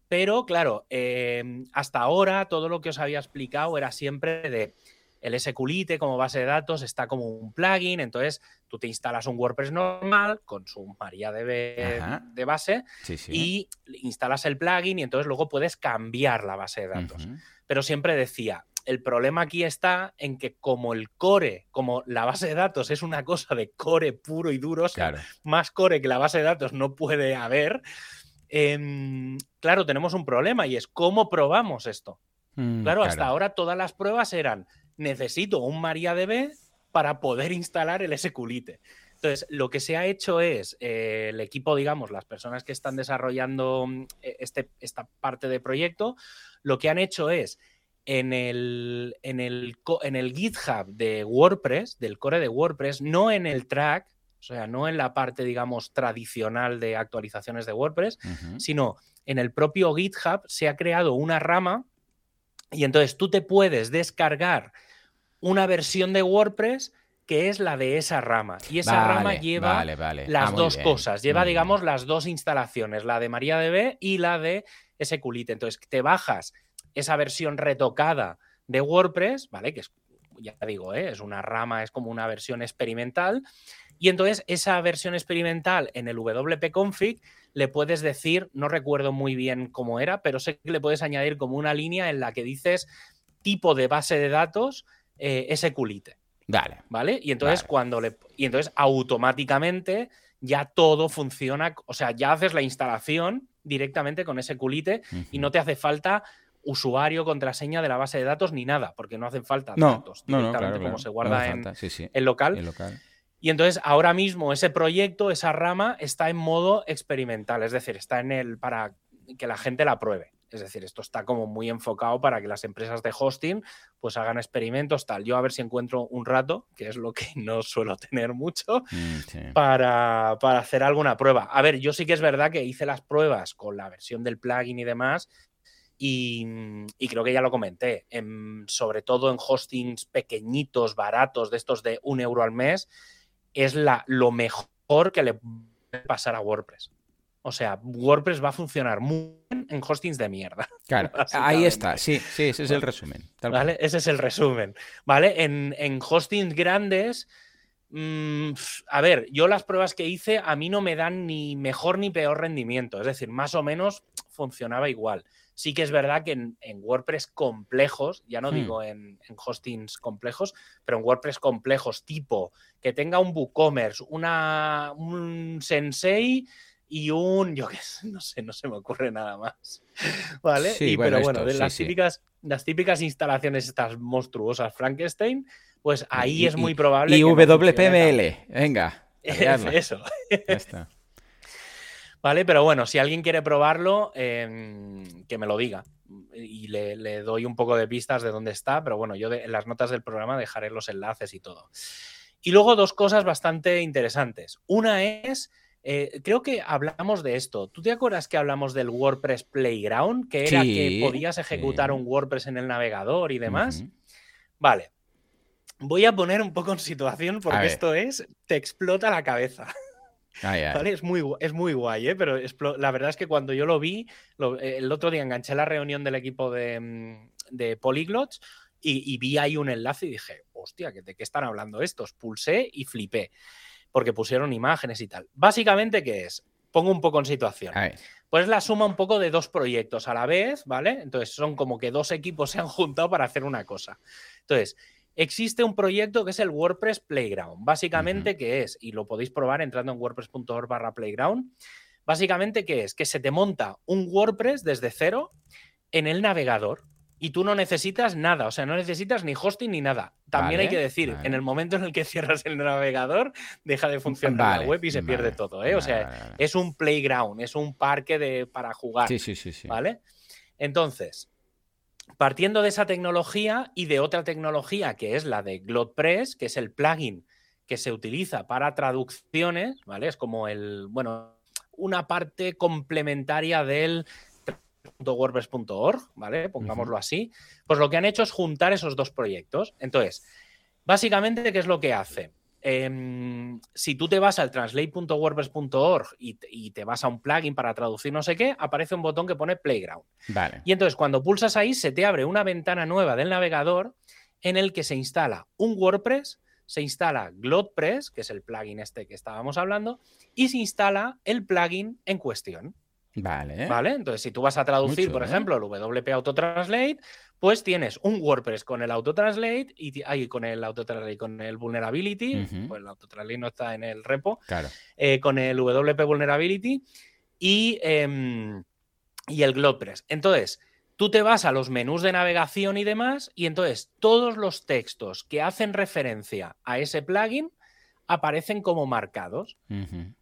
Speaker 2: pero claro, em, hasta ahora todo lo que os había explicado era siempre de el SQLite como base de datos está como un plugin, entonces tú te instalas un WordPress normal con su MariaDB de base y instalas el plugin y entonces luego puedes cambiar la base de datos. Pero siempre decía, el problema aquí está en que como el core, como la base de datos es una cosa de core puro y duro, más core que la base de datos no puede haber, em, claro, tenemos un problema y es cómo probamos esto. Mm, claro, hasta ahora todas las pruebas eran, necesito un MariaDB para poder instalar el SQLite. Entonces, lo que se ha hecho es, eh, el equipo, digamos, las personas que están desarrollando mm, e, este, esta parte de proyecto, lo que han hecho es en el, en el, en el GitHub de WordPress, del core de WordPress, no en el track, o sea, no en la parte, digamos, tradicional de actualizaciones de WordPress, sino en el propio GitHub se ha creado una rama y entonces tú te puedes descargar una versión de WordPress que es la de esa rama. Y esa rama lleva las dos cosas, lleva, digamos, las dos instalaciones, la de MariaDB y la de SQLite. Entonces, te bajas esa versión retocada de WordPress, ¿vale? Que es, ya digo, ¿eh? es una rama, es como una versión experimental. Y entonces esa versión experimental en el WP config le puedes decir, no recuerdo muy bien cómo era, pero sé que le puedes añadir como una línea en la que dices tipo de base de datos eh, SQLite.
Speaker 1: Vale.
Speaker 2: ¿Vale? Y entonces cuando le. Y entonces automáticamente ya todo funciona. O sea, ya haces la instalación directamente con SQLite y no te hace falta usuario, contraseña de la base de datos ni nada, porque no hacen falta datos directamente como se guarda en el local. Y entonces ahora mismo ese proyecto, esa rama, está en modo experimental, es decir, está en el para que la gente la pruebe. Es decir, esto está como muy enfocado para que las empresas de hosting pues hagan experimentos tal. Yo a ver si encuentro un rato, que es lo que *laughs* no suelo tener mucho, mm, para, para, hacer alguna prueba. A ver, yo sí que es verdad que hice las pruebas con la versión del plugin y demás Mm, y, creo que ya lo comenté, sobre todo en hostings pequeñitos, baratos, de estos de un euro al mes, es la, lo mejor que le puede pasar a WordPress. O sea, WordPress va a funcionar muy bien en hostings de mierda. *laughs*
Speaker 1: Claro, ahí está, sí, sí, ese es el resumen.
Speaker 2: ¿Vale? Ese es el resumen. ¿Vale? En, en hostings grandes, mm, a ver, yo las pruebas que hice a mí no me dan ni mejor ni peor rendimiento. Es decir, más o menos funcionaba igual. Sí que es verdad que en, WordPress complejos, ya no hmm. digo en, hostings complejos, pero en WordPress complejos tipo que tenga un WooCommerce, una, un Sensei y un, yo qué sé, no sé, no se me ocurre nada más. *laughs* ¿Vale? Sí, pero bueno, de las, típicas, las típicas instalaciones estas monstruosas Frankenstein, pues ahí es muy probable.
Speaker 1: Y WPML, venga. *laughs*
Speaker 2: Eso. Ya está. ¿Vale? Pero bueno, si alguien quiere probarlo, em, que me lo diga. Y le, doy un poco de pistas de dónde está, pero bueno, yo en las notas del programa dejaré los enlaces y todo. Y luego dos cosas bastante interesantes. Una es, eh, creo que hablamos de esto. ¿Tú te acuerdas que hablamos del WordPress Playground? Que era que podías ejecutar un WordPress en el navegador y demás. Vale. Voy a poner un poco en situación porque esto es, te explota la cabeza. Es, muy, es muy guay, ¿eh? pero la verdad es que cuando yo lo vi, el otro día enganché la reunión del equipo de, mm, de Polyglots y, vi ahí un enlace y dije, hostia, ¿de qué están hablando estos? Pulsé y flipé, porque pusieron imágenes y tal. Básicamente, ¿qué es? Pongo un poco en situación. Pues la suma un poco de dos proyectos a la vez, ¿vale? Entonces son como que dos equipos se han juntado para hacer una cosa. Entonces, existe un proyecto que es el WordPress Playground. Básicamente, ¿qué es? Y lo podéis probar entrando en wordpress.org barra playground. Básicamente, ¿qué es? Que se te monta un WordPress desde cero en el navegador y tú no necesitas nada, o sea, no necesitas ni hosting ni nada. También hay que decir, en el momento en el que *laughs* cierras el navegador, deja de funcionar la web y se pierde todo, ¿eh? O sea, es un playground, es un parque de, para jugar. Sí, sí, sí, sí. ¿Vale? Entonces, partiendo de esa tecnología y de otra tecnología que es la de GlotPress, que es el plugin que se utiliza para traducciones, ¿vale? Es como el, bueno, una parte complementaria del wordpress.org, ¿vale? Pongámoslo así. Pues lo que han hecho es juntar esos dos proyectos. Entonces, básicamente, ¿qué es lo que hace? Em, si tú te vas al translate.wordpress.org y, te vas a un plugin para traducir no sé qué, aparece un botón que pone Playground.
Speaker 1: Vale.
Speaker 2: Y entonces cuando pulsas ahí, se te abre una ventana nueva del navegador en el que se instala un WordPress, se instala GlotPress, que es el plugin este que estábamos hablando, y se instala el plugin en cuestión.
Speaker 1: Vale.
Speaker 2: Vale. Entonces, si tú vas a traducir, por ejemplo, el WP Autotranslate, pues tienes un WordPress con el Autotranslate y ahí con el Autotranslate, con el Vulnerability, pues el Autotranslate no está en el repo,
Speaker 1: claro.
Speaker 2: Eh, con el WP Vulnerability y, em, y el GlotPress. Entonces, tú te vas a los menús de navegación y demás, y entonces todos los textos que hacen referencia a ese plugin aparecen como marcados,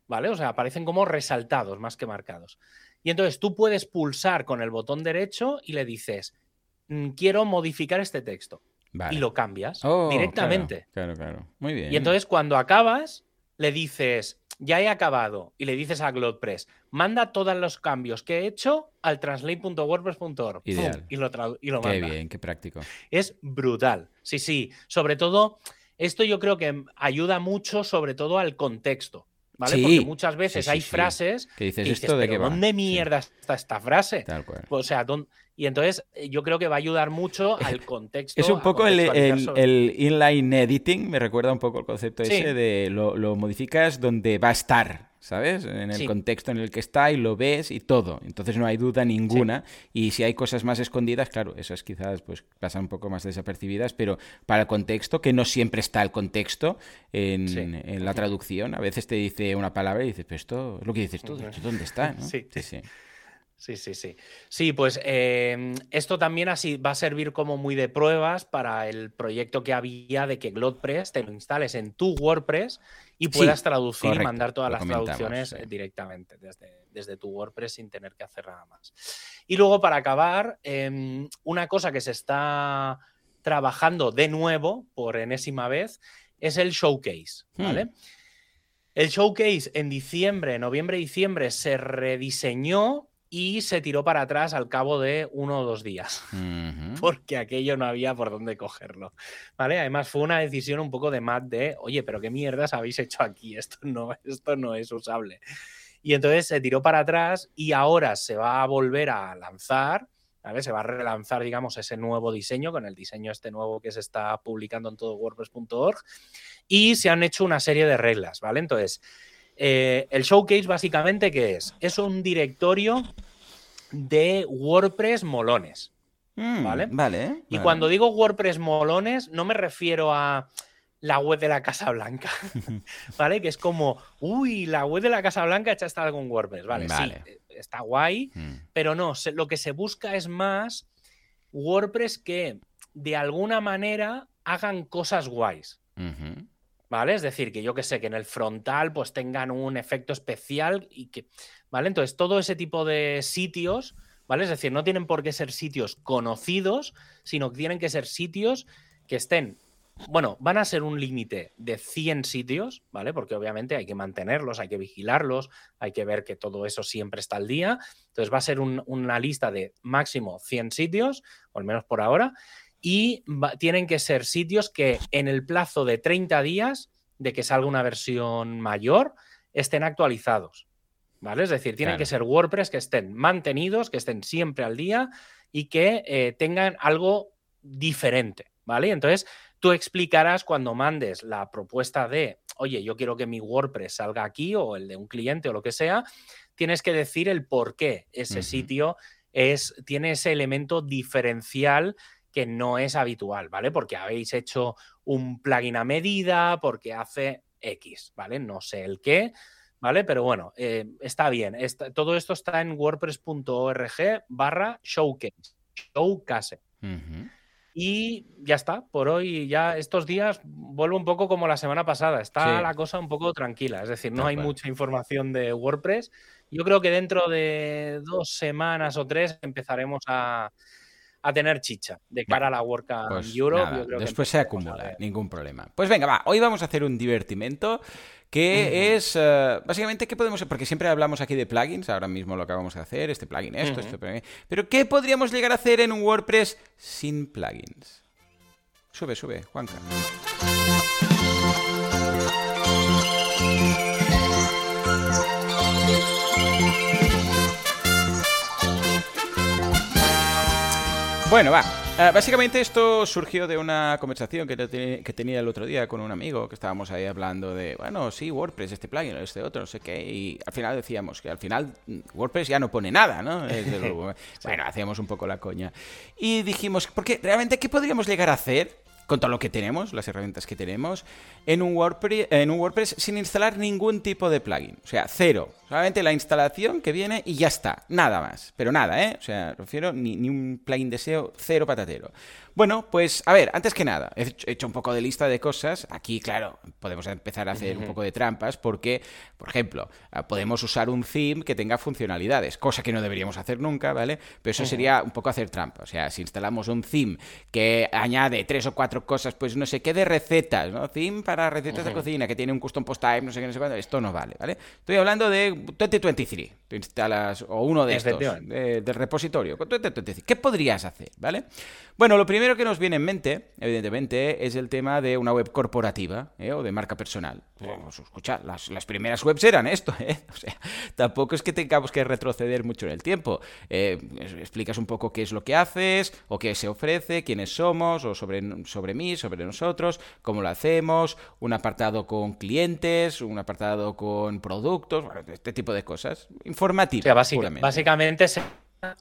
Speaker 2: ¿vale? O sea, aparecen como resaltados más que marcados. Y entonces tú puedes pulsar con el botón derecho y le dices, mm, quiero modificar este texto. Y lo cambias oh, directamente.
Speaker 1: Claro, claro, Muy bien.
Speaker 2: Y entonces cuando acabas, le dices, ya he acabado, y le dices a GlotPress, manda todos los cambios que he hecho al translate.wordpress.org.
Speaker 1: Y
Speaker 2: lo, y lo manda.
Speaker 1: Qué bien, qué práctico.
Speaker 2: Es brutal. Sí, sí. Sobre todo esto yo creo que ayuda mucho, sobre todo al contexto. ¿Vale? Porque muchas veces hay frases
Speaker 1: que dices, ¿esto de qué
Speaker 2: ¿Dónde mierda está esta frase?
Speaker 1: Tal cual.
Speaker 2: O sea, y entonces eh, yo creo que va a ayudar mucho al *laughs* contexto.
Speaker 1: Es un poco el, inline editing, me recuerda un poco el concepto ese de lo, lo, modificas donde va a estar, ¿sabes? En el contexto en el que está y lo ves y todo. Entonces no hay duda ninguna. Y si hay cosas más escondidas, claro, esas quizás pues pasan un poco más desapercibidas, pero para el contexto, que no siempre está el contexto en, la traducción, a veces te dice una palabra y dices, pero esto es lo que dices tú, ¿dónde está? *laughs*
Speaker 2: Sí, sí, sí. Sí, sí, sí. Sí, pues em, esto también así va a servir como muy de pruebas para el proyecto que había de que GlotPress te lo instales en tu WordPress y puedas traducir y mandar todas las traducciones directamente desde, desde, tu WordPress sin tener que hacer nada más. Y luego, para acabar, em, una cosa que se está trabajando de nuevo por enésima vez es el showcase, hmm. El showcase en diciembre, noviembre, diciembre se rediseñó y se tiró para atrás al cabo de uno o dos días, *laughs* porque aquello no había por dónde cogerlo. ¿Vale? Además fue una decisión un poco de Matt de, oye, pero qué mierdas habéis hecho aquí, esto no, *laughs* esto no es usable. Y entonces se tiró para atrás y ahora se va a volver a lanzar, ¿vale? Se va a relanzar, digamos, ese nuevo diseño, con el diseño este nuevo que se está publicando en todo WordPress.org, y se han hecho una serie de reglas, ¿vale? Entonces, eh, el showcase básicamente, ¿qué es? Es un directorio de WordPress molones.
Speaker 1: Mm,
Speaker 2: ¿Vale?
Speaker 1: Vale.
Speaker 2: Y cuando digo WordPress molones, no me refiero a la web de la Casa Blanca, *laughs* *laughs* ¿vale? Que es como, uy, la web de la Casa Blanca hecha está con WordPress, ¿vale? Sí, está guay, mm. pero no, lo que se busca es más WordPress que de alguna manera hagan cosas guays. ¿Vale? Es decir, que yo que sé, que en el frontal pues tengan un efecto especial y que, ¿vale? Entonces, todo ese tipo de sitios, ¿vale? Es decir, no tienen por qué ser sitios conocidos, sino que tienen que ser sitios que estén bueno, van a ser un límite de 100 sitios, ¿vale? Porque obviamente hay que mantenerlos, hay que vigilarlos, hay que ver que todo eso siempre está al día. Entonces va a ser una lista de máximo 100 sitios, al menos por ahora, y tienen que ser sitios que en el plazo de 30 días de que salga una versión mayor estén actualizados, ¿vale? Es decir, tienen que ser WordPress que estén mantenidos, que estén siempre al día y que eh, tengan algo diferente, ¿vale? Entonces, tú explicarás cuando mandes la propuesta de, oye, yo quiero que mi WordPress salga aquí o el de un cliente o lo que sea, tienes que decir el por qué ese sitio es, tiene ese elemento diferencial que no es habitual, ¿vale? Porque habéis hecho un plugin a medida, porque hace X, ¿vale? No sé el qué, ¿vale? Pero bueno, eh, está bien. todo esto está en wordpress.org barra showcase. Showcase. Y ya está, por hoy, ya estos días vuelvo un poco como la semana pasada. Está la cosa un poco tranquila, es decir, no hay mucha información de WordPress. Yo creo que dentro de dos semanas o tres empezaremos a, a tener chicha de cara a la World Cup
Speaker 1: pues
Speaker 2: Europe.
Speaker 1: después se acumula, ningún problema. Pues venga, va, hoy vamos a hacer un divertimento que es eh, básicamente qué podemos porque siempre hablamos aquí de plugins, ahora mismo lo acabamos de hacer, este plugin esto, este plugin, pero qué podríamos llegar a hacer en un WordPress sin plugins. Sube, sube, Juanca. Bueno, va. Eh, básicamente esto surgió de una conversación que, que, tenía el otro día con un amigo, que estábamos ahí hablando de, bueno, sí, WordPress, este plugin, este otro, no sé qué, y al final decíamos que al final WordPress ya no pone nada, ¿no? *laughs* bueno, hacíamos un poco la coña. Y dijimos, porque realmente, ¿qué podríamos llegar a hacer con todo lo que tenemos, las herramientas que tenemos, en un, WordPress, en un WordPress sin instalar ningún tipo de plugin. O sea, cero. Solamente la instalación que viene y ya está. Nada más. Pero nada, ¿eh? O sea, refiero ni, ni un plugin de SEO, cero patatero. Bueno, pues a ver, antes que nada, he hecho un poco de lista de cosas. Aquí, claro, podemos empezar a hacer un poco de trampas porque, por ejemplo, ah, podemos usar un theme que tenga funcionalidades, cosa que no deberíamos hacer nunca, ¿vale? Pero eso sería un poco hacer trampa. O sea, si instalamos un theme que añade tres o cuatro cosas, pues no sé qué de recetas, ¿no? Theme para recetas de cocina que tiene un custom post type, no sé qué, no sé cuándo, esto no vale, ¿vale? Estoy hablando de 2023. Tú instalas, o uno de estos, del repositorio, ¿Qué podrías hacer, ¿vale? Bueno, lo primero que nos viene en mente, evidentemente, es el tema de una web corporativa ¿eh? o de marca personal. Pues, escucha, las, primeras webs eran esto, ¿eh? *laughs* O sea, tampoco es que tengamos que retroceder mucho en el tiempo. Eh, explicas un poco qué es lo que haces, o qué se ofrece, quiénes somos, o sobre, sobre mí, sobre nosotros, cómo lo hacemos, un apartado con clientes, un apartado con productos, este tipo de cosas. Informativas.
Speaker 2: básicamente es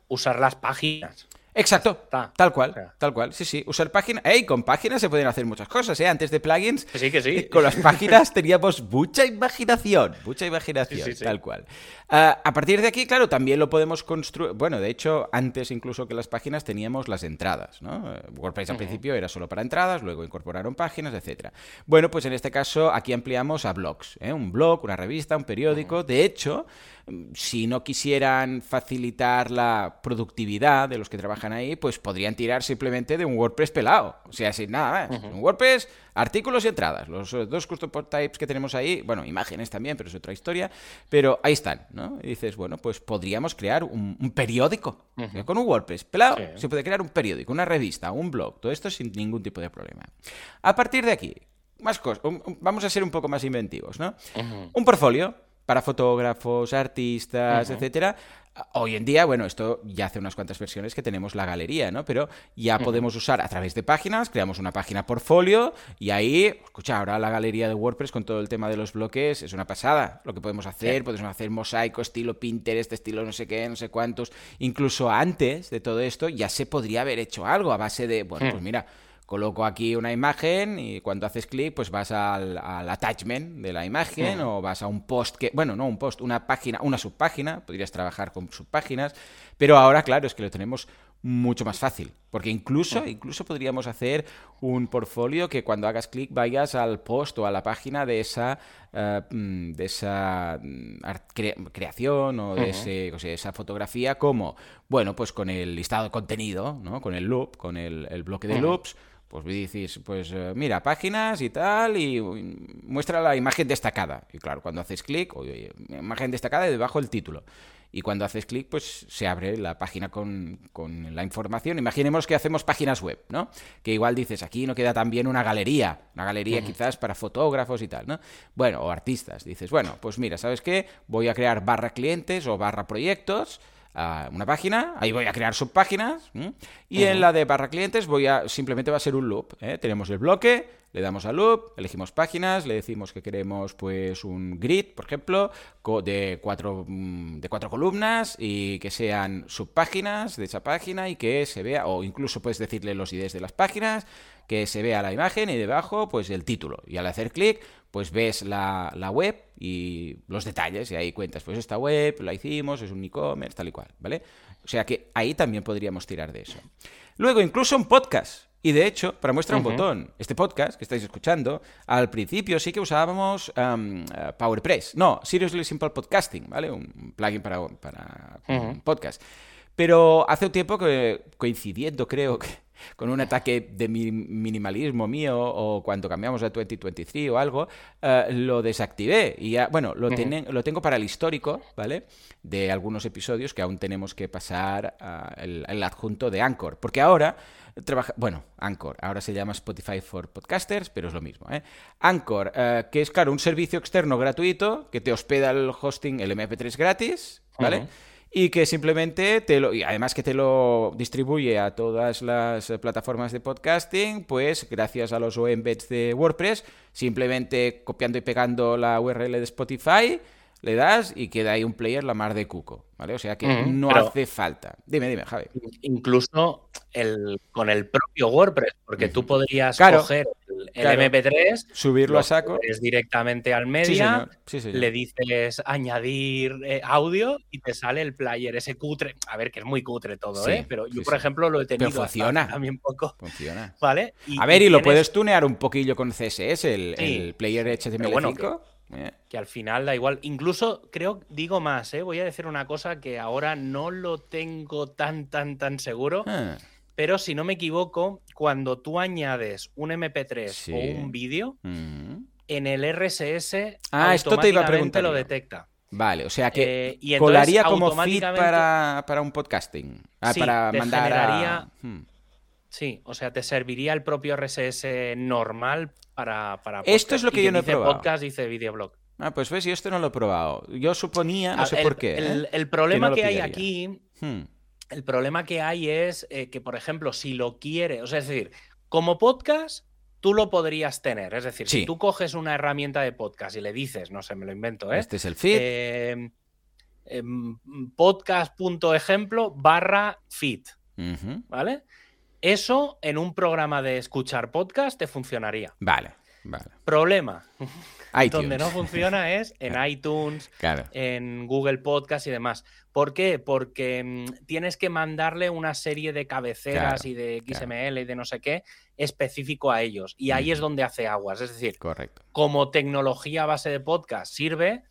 Speaker 2: usar las páginas.
Speaker 1: Exacto, tal cual, tal cual. Sí, sí, usar páginas. ¡Ey! Con páginas se pueden hacer muchas cosas, ¿eh? Antes de plugins.
Speaker 2: sí, que sí.
Speaker 1: Con las *laughs* páginas teníamos mucha imaginación, mucha imaginación, tal cual. Ah, a partir de aquí, claro, también lo podemos construir. Bueno, de hecho, antes incluso que las páginas teníamos las entradas, ¿no? WordPress al principio era solo para entradas, luego incorporaron páginas, etcétera. Bueno, pues en este caso aquí ampliamos a blogs, ¿eh? Un blog, una revista, un periódico. De hecho si no quisieran facilitar la productividad de los que trabajan ahí, pues podrían tirar simplemente de un WordPress pelado. O sea, sin nada más. Un WordPress, artículos y entradas. Los dos custom types que tenemos ahí, bueno, imágenes también, pero es otra historia. Pero ahí están, ¿no? Y dices, bueno, pues podríamos crear un, periódico con un WordPress pelado. Se puede crear un periódico, una revista, un blog, todo esto sin ningún tipo de problema. A partir de aquí, más cosas. Vamos a ser un poco más inventivos, ¿no? Un portfolio para fotógrafos, artistas, etcétera. Hoy en día, bueno, esto ya hace unas cuantas versiones que tenemos la galería, ¿no? Pero ya podemos usar a través de páginas, creamos una página portfolio y ahí, escucha, ahora la galería de WordPress con todo el tema de los bloques es una pasada. Lo que podemos hacer, podemos hacer mosaico, estilo Pinterest, estilo no sé qué, no sé cuántos. Incluso antes de todo esto ya se podría haber hecho algo a base de, bueno, pues mira coloco aquí una imagen y cuando haces clic pues vas al, attachment de la imagen o vas a un post que, bueno, no un post, una página, una subpágina, podrías trabajar con subpáginas, pero ahora claro es que lo tenemos mucho más fácil, porque incluso, incluso podríamos hacer un portfolio que cuando hagas clic vayas al post o a la página de esa, eh, mm, de esa mm, creación o de ese, o sea, esa fotografía como, bueno, pues con el listado de contenido, ¿no? con el loop, con el, bloque de loops, Pues dices, pues eh, mira, páginas y tal, y muestra la imagen destacada. Y claro, cuando haces clic, imagen destacada y debajo el título y cuando haces clic, pues se abre la página con, con, la información. Imaginemos que hacemos páginas web, ¿no? Que igual dices, aquí no queda tan bien una galería, una galería quizás para fotógrafos y tal, ¿no? Bueno, o artistas. Dices, bueno, pues mira, ¿sabes qué? Voy a crear barra clientes o barra proyectos una página, ahí voy a crear subpáginas y en la de barra clientes voy a simplemente va a ser un loop. ¿eh? Tenemos el bloque, le damos al loop, elegimos páginas, le decimos que queremos pues un grid, por ejemplo, de cuatro, mm, de cuatro columnas y que sean subpáginas de esa página y que se vea, o incluso puedes decirle los IDs de las páginas, que se vea la imagen y debajo pues el título. Y al hacer clic pues ves la, la, web y los detalles y ahí cuentas, pues esta web la hicimos, es un e-commerce, tal y cual, ¿vale? O sea que ahí también podríamos tirar de eso. Luego, incluso un podcast. Y de hecho, para muestra un botón, este podcast que estáis escuchando, al principio sí que usábamos um, PowerPress. No, Seriously Simple Podcasting, ¿vale? Un plugin para, para un podcast. Pero hace un tiempo que, coincidiendo, creo que con un ataque de minimalismo mío o cuando cambiamos a 2023 o algo, uh, lo desactivé. Y ya, bueno, lo, lo tengo para el histórico, ¿vale? De algunos episodios que aún tenemos que pasar uh, el, el, adjunto de Anchor. Porque ahora trabaja, bueno, Anchor, ahora se llama Spotify for Podcasters, pero es lo mismo, ¿eh? Anchor, eh, que es, claro, un servicio externo gratuito que te hospeda el hosting, el MP3 gratis, ¿vale? Y que simplemente te lo. Y además que te lo distribuye a todas las plataformas de podcasting, pues gracias a los embeds de WordPress, simplemente copiando y pegando la URL de Spotify le das y queda ahí un player la mar de cuco, ¿vale? O sea que no hace falta. Dime, dime, Javi.
Speaker 2: Incluso el, con el propio WordPress, porque tú podrías coger el, MP3,
Speaker 1: subirlo a saco,
Speaker 2: es directamente al media, le dices añadir eh, audio y te sale el player ese cutre. A ver, que es muy cutre todo, ¿eh? Pero yo, por ejemplo, lo he tenido
Speaker 1: Pero funciona.
Speaker 2: también poco.
Speaker 1: Funciona.
Speaker 2: ¿Vale?
Speaker 1: a ver, y, lo puedes tunear un poquillo con CSS, el, player HTML5.
Speaker 2: Eh. Que al final da igual. Incluso creo, digo más, ¿eh? voy a decir una cosa que ahora no lo tengo tan, tan, tan seguro. Ah. Pero si no me equivoco, cuando tú añades un MP3 o un vídeo, mm. en el RSS
Speaker 1: ah, esto te iba a preguntar
Speaker 2: lo detecta.
Speaker 1: Vale, o sea que eh, colaría como feed para, para, un podcasting. Ah, para mandar a... Hmm.
Speaker 2: Sí, o sea, te serviría el propio RSS normal para, para
Speaker 1: Esto es lo que yo no he probado.
Speaker 2: podcast, dice videoblog.
Speaker 1: Ah, pues ves, yo esto no lo he probado. Yo suponía, no ah, sé por qué.
Speaker 2: El,
Speaker 1: ¿eh?
Speaker 2: problema que, hay aquí, hmm. El problema que hay es eh, que, por ejemplo, si lo quiere, o sea, es decir, como podcast, tú lo podrías tener. Es decir, si tú coges una herramienta de podcast y le dices, no sé, me lo invento, ¿eh?
Speaker 1: Este es el feed.
Speaker 2: Eh, podcast.ejemplo barra feed. ¿Vale? Eso en un programa de escuchar podcast te funcionaría.
Speaker 1: Vale, vale.
Speaker 2: Problema. Donde no funciona es en iTunes, en Google Podcast y demás. ¿Por qué? Porque mm, tienes que mandarle una serie de cabeceras y de XML y de no sé qué específico a ellos. Y ahí es donde hace aguas. Es decir,
Speaker 1: Correcto.
Speaker 2: como tecnología base de podcast sirve,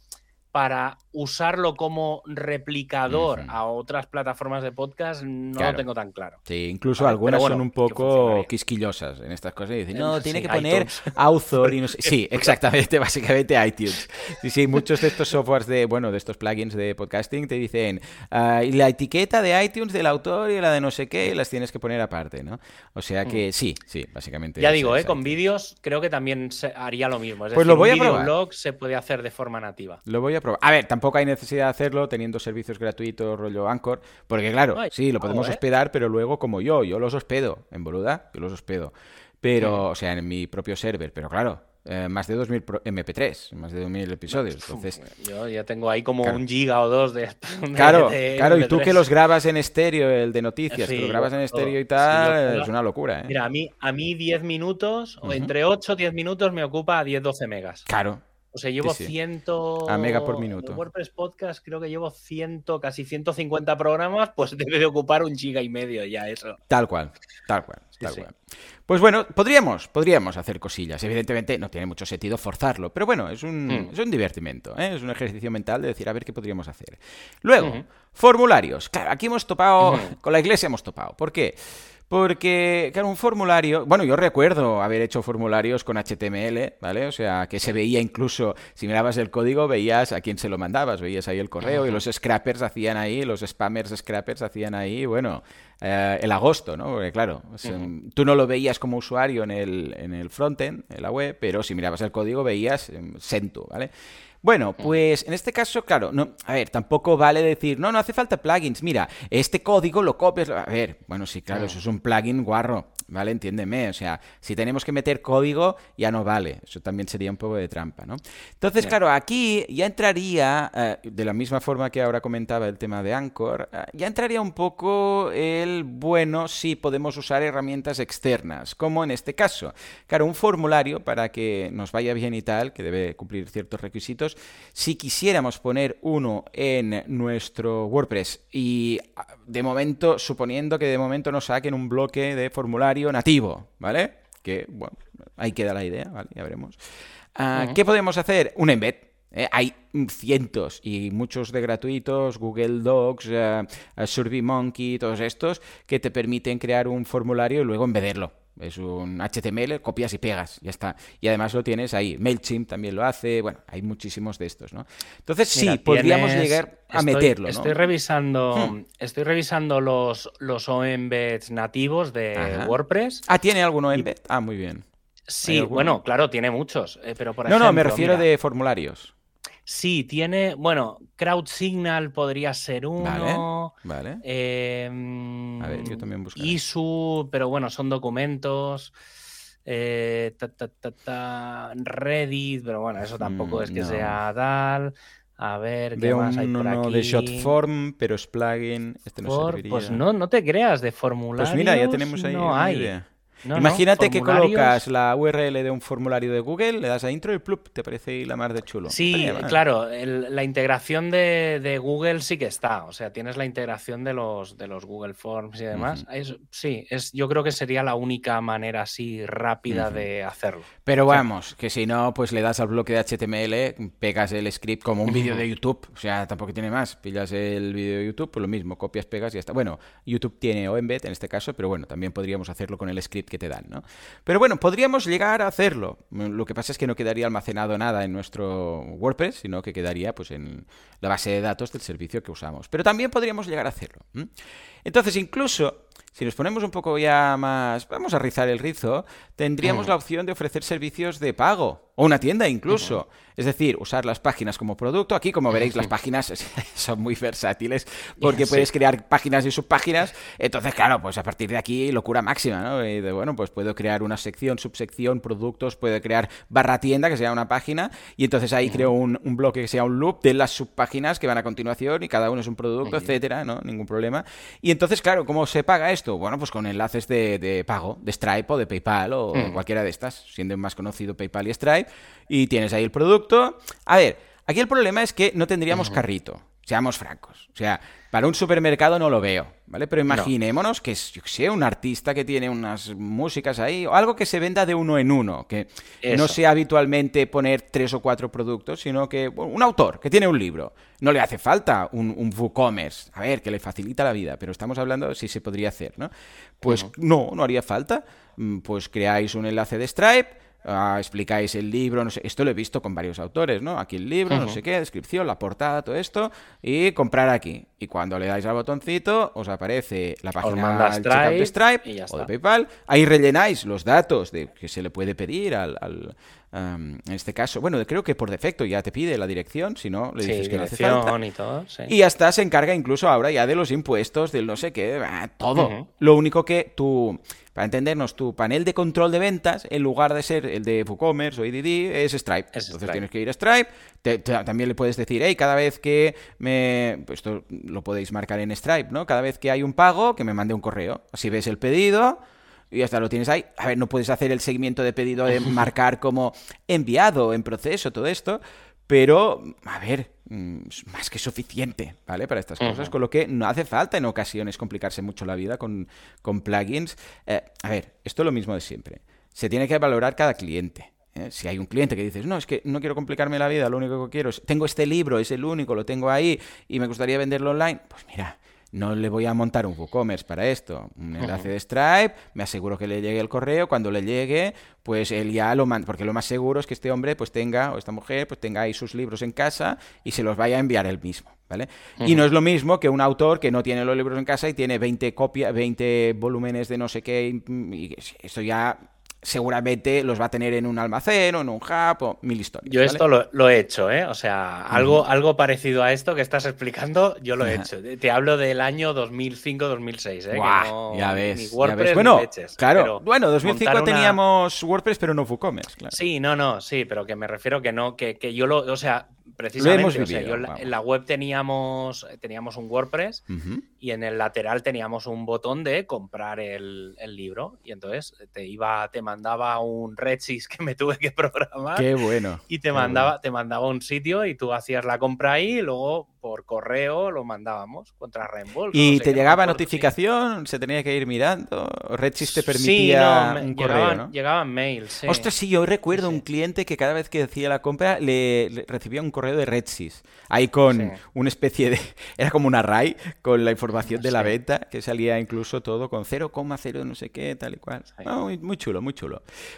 Speaker 2: para usarlo como replicador a otras plataformas de podcast no lo tengo tan claro.
Speaker 1: Sí, incluso algunas son un poco quisquillosas en estas cosas y dicen, no, tiene que poner *laughs* author y no sé. Sí, exactamente, *laughs* básicamente iTunes. Sí, sí, muchos de estos softwares de, bueno, de estos plugins de podcasting te dicen ah, la etiqueta de iTunes del autor y la de no sé qué, las tienes que poner aparte, ¿no? O sea que mm. sí, sí, básicamente.
Speaker 2: Ya digo, ¿eh? con vídeos creo que también haría lo mismo. Es
Speaker 1: pues
Speaker 2: decir,
Speaker 1: lo voy
Speaker 2: un
Speaker 1: a probar.
Speaker 2: blog se puede hacer de forma nativa.
Speaker 1: Lo voy a a ver, tampoco hay necesidad de hacerlo teniendo servicios gratuitos rollo Anchor, porque claro, sí, lo podemos hospedar, pero luego como yo, yo los hospedo en Boluda, yo los hospedo. Pero, o sea, en mi propio server, pero claro, eh, más de 2000 MP3, más de 2000 episodios. Entonces,
Speaker 2: yo ya tengo ahí como un giga o dos de. *laughs*
Speaker 1: claro, claro, y tú que los grabas en estéreo, el de noticias, que lo grabas en estéreo y tal, es una locura. ¿eh?
Speaker 2: Mira, a mí, a mí 10 minutos, o entre 8 10 minutos me ocupa 10-12 megas.
Speaker 1: Claro,
Speaker 2: o sea, llevo 100...
Speaker 1: A mega por minuto.
Speaker 2: WordPress Podcast creo que llevo 100, casi 150 programas, pues *laughs* debe de ocupar un giga y medio ya eso.
Speaker 1: Tal cual, tal cual, tal cual. Pues bueno, podríamos, podríamos hacer cosillas. Evidentemente no tiene mucho sentido forzarlo, pero bueno, es un, mm. es un divertimento, ¿eh? es un ejercicio mental de decir a ver qué podríamos hacer. Luego, formularios. Claro, aquí hemos topado, con la iglesia hemos topado. ¿Por qué? Porque, claro, un formulario, bueno, yo recuerdo haber hecho formularios con HTML, ¿vale? O sea, que se veía incluso, si mirabas el código, veías a quién se lo mandabas, veías ahí el correo y los scrappers hacían ahí, los spammers scrappers hacían ahí, bueno, eh, el agosto, ¿no? Porque claro, tú no lo veías como usuario en el, en el frontend, en la web, pero si mirabas el código veías eh, Sento, ¿vale? Bueno, pues en este caso, claro, no, a ver, tampoco vale decir, no, no hace falta plugins. Mira, este código lo copias. A ver, bueno, sí, claro, eso es un plugin guarro. ¿vale? Entiéndeme, o sea, si tenemos que meter código, ya no vale, eso también sería un poco de trampa, ¿no? Entonces, claro, aquí ya entraría, eh, de la misma forma que ahora comentaba el tema de Anchor, eh, ya entraría un poco el bueno si podemos usar herramientas externas, como en este caso. Claro, un formulario para que nos vaya bien y tal, que debe cumplir ciertos requisitos, si quisiéramos poner uno en nuestro WordPress y de momento, suponiendo que de momento nos saquen un bloque de formulario nativo, ¿vale? Que, bueno, ahí queda la idea, ¿vale? Ya veremos. Ah, ¿Qué podemos hacer? Un embed. ¿eh? hay cientos y muchos de gratuitos, Google Docs, uh, SurveyMonkey, todos estos, que te permiten crear un formulario y luego embederlo. Es un HTML, copias y pegas, ya está. Y además lo tienes ahí. MailChimp también lo hace. Bueno, hay muchísimos de estos, ¿no? Entonces sí, podríamos llegar a meterlo,
Speaker 2: Estoy revisando, hmm. estoy revisando los, los OEmbeds nativos de WordPress.
Speaker 1: Ah, ¿tiene algún OEmbed? Ah, muy bien.
Speaker 2: Sí, bueno, claro, tiene muchos. Eh, pero por
Speaker 1: no, no, me refiero de formularios.
Speaker 2: Sí, tiene, bueno, CrowdSignal podría ser
Speaker 1: uno. Vale.
Speaker 2: Em,
Speaker 1: a ver, yo también buscaré.
Speaker 2: ISU, pero bueno, son documentos. Eh, Reddit, pero bueno, eso tampoco es que mm, sea tal. A ver, ¿qué
Speaker 1: Veo
Speaker 2: más hay por
Speaker 1: uno de Shotform, pero es plugin. Este no serviría.
Speaker 2: Pues no, no te creas, de formulario.
Speaker 1: Pues mira, ya tenemos ahí no hay. Imagínate que colocas la URL de un formulario de Google, le das a intro y plup, te parece ahí la mar de chulo.
Speaker 2: Sí, claro, la integración de, Google sí que está. O sea, tienes la integración de los, de los Google Forms y demás. sí, es, yo creo que sería la única manera así rápida de hacerlo.
Speaker 1: Pero vamos, que si no, pues le das al bloque de HTML, pegas el script como un vídeo de YouTube. O sea, tampoco tiene más. Pillas el vídeo de YouTube, pues lo mismo, copias, pegas y ya está. Bueno, YouTube tiene OEmbed en este caso, pero bueno, también podríamos hacerlo con el script que te dan, ¿no? Pero bueno, podríamos llegar a hacerlo. Lo que pasa es que no quedaría almacenado nada en nuestro WordPress, sino que quedaría pues en la base de datos del servicio que usamos. Pero también podríamos llegar a hacerlo. Entonces, incluso si nos ponemos un poco ya más, vamos a rizar el rizo, tendríamos mm. la opción de ofrecer servicios de pago o una tienda incluso. Es decir, usar las páginas como producto. Aquí, como veréis, las páginas *laughs* son muy versátiles porque puedes crear páginas y subpáginas. Entonces, claro, pues a partir de aquí, locura máxima, ¿no? Y de, bueno, pues puedo crear una sección, subsección, productos, puedo crear barra tienda, que sea una página, y entonces ahí creo un, bloque que sea un loop de las subpáginas que van a continuación y cada uno es un producto, etcétera, ¿no? Ningún problema. Y entonces, claro, ¿cómo se paga esto? Bueno, pues con enlaces de, pago, de Stripe o de PayPal o mm. cualquiera de estas, siendo más conocido PayPal y Stripe, y tienes ahí el producto. A ver, aquí el problema es que no tendríamos carrito, seamos francos. O sea, para un supermercado no lo veo, ¿vale? Pero imaginémonos que es, yo sé, un artista que tiene unas músicas ahí, o algo que se venda de uno en uno, que no sea habitualmente poner tres o cuatro productos, sino que un autor que tiene un libro, no le hace falta un, un WooCommerce, a ver, que le facilita la vida, pero estamos hablando de si se podría hacer, ¿no? Pues no, no haría falta. Mm, pues creáis un enlace de Stripe, Ah, explicáis el libro, no sé, esto lo he visto con varios autores, ¿no? Aquí el libro, no sé qué, descripción, la portada, todo esto, y comprar aquí. Y cuando le dais al botoncito, os aparece la página
Speaker 2: de
Speaker 1: Stripe o de PayPal. Ahí rellenáis los datos de que se le puede pedir al, en este caso, bueno, creo que por defecto ya te pide la dirección, si no, le dices que no hace falta.
Speaker 2: Y, todo,
Speaker 1: y hasta se encarga incluso ahora ya de los impuestos, del no sé qué, todo. Lo único que tú para entendernos, tu panel de control de ventas, en lugar de ser el de WooCommerce o EDD, es Stripe. Entonces tienes que ir a Stripe. también le puedes decir, hey, cada vez que me. Pues esto lo podéis marcar en Stripe, ¿no? Cada vez que hay un pago, que me mande un correo. Así ves el pedido y hasta lo tienes ahí. A ver, no puedes hacer el seguimiento de pedido de *laughs* marcar como enviado, en proceso, todo esto, pero, a ver, mm, más que suficiente, ¿vale? Para estas cosas, con lo que no hace falta en ocasiones complicarse mucho la vida con, plugins. Eh, a ver, esto es lo mismo de siempre. Se tiene que valorar cada cliente. ¿eh? Si hay un cliente que dices, no, es que no quiero complicarme la vida, lo único que quiero es, tengo este libro, es el único, lo tengo ahí y me gustaría venderlo online, pues mira, no le voy a montar un WooCommerce para esto. Un enlace de Stripe, me aseguro que le llegue el correo, cuando le llegue, pues él ya lo manda, porque lo más seguro es que este hombre pues tenga, o esta mujer, pues tenga ahí sus libros en casa y se los vaya a enviar él mismo, ¿vale? Y no es lo mismo que un autor que no tiene los libros en casa y tiene 20 copias, 20 volúmenes de no sé qué, y esto ya seguramente los va a tener en un almacén o en un hub o mil historias.
Speaker 2: Yo esto lo, he hecho, ¿eh? O sea, algo, algo parecido a esto que estás explicando, yo lo he hecho. Te hablo del año 2005-2006, ¿eh?
Speaker 1: ya ves. WordPress Bueno, claro. bueno, 2005 teníamos WordPress, pero no WooCommerce, claro.
Speaker 2: Sí, no, no, sí, pero que me refiero que no, que, que yo lo, o sea, precisamente, o sea, yo en la web teníamos, teníamos un WordPress y en el lateral teníamos un botón de comprar el, el, libro y entonces te iba, te mandaba un Redsys que me tuve que *laughs* programar.
Speaker 1: Qué bueno.
Speaker 2: Y te mandaba, te mandaba un sitio y tú hacías la compra ahí y luego por correo lo mandábamos contra reembolso.
Speaker 1: ¿Y te llegaba notificación? ¿Se tenía que ir mirando? ¿Redsys te permitía un correo,
Speaker 2: llegaban,
Speaker 1: ¿no?
Speaker 2: llegaban mails. Sí.
Speaker 1: Ostras, sí, yo recuerdo un cliente que cada vez que hacía la compra le, recibía un correo de Redsys. Ahí con una especie de... *laughs* Era como una RAI con la información de la venta, que salía incluso todo con 0,0 no sé qué, tal y cual. muy, muy chulo, muy chulo.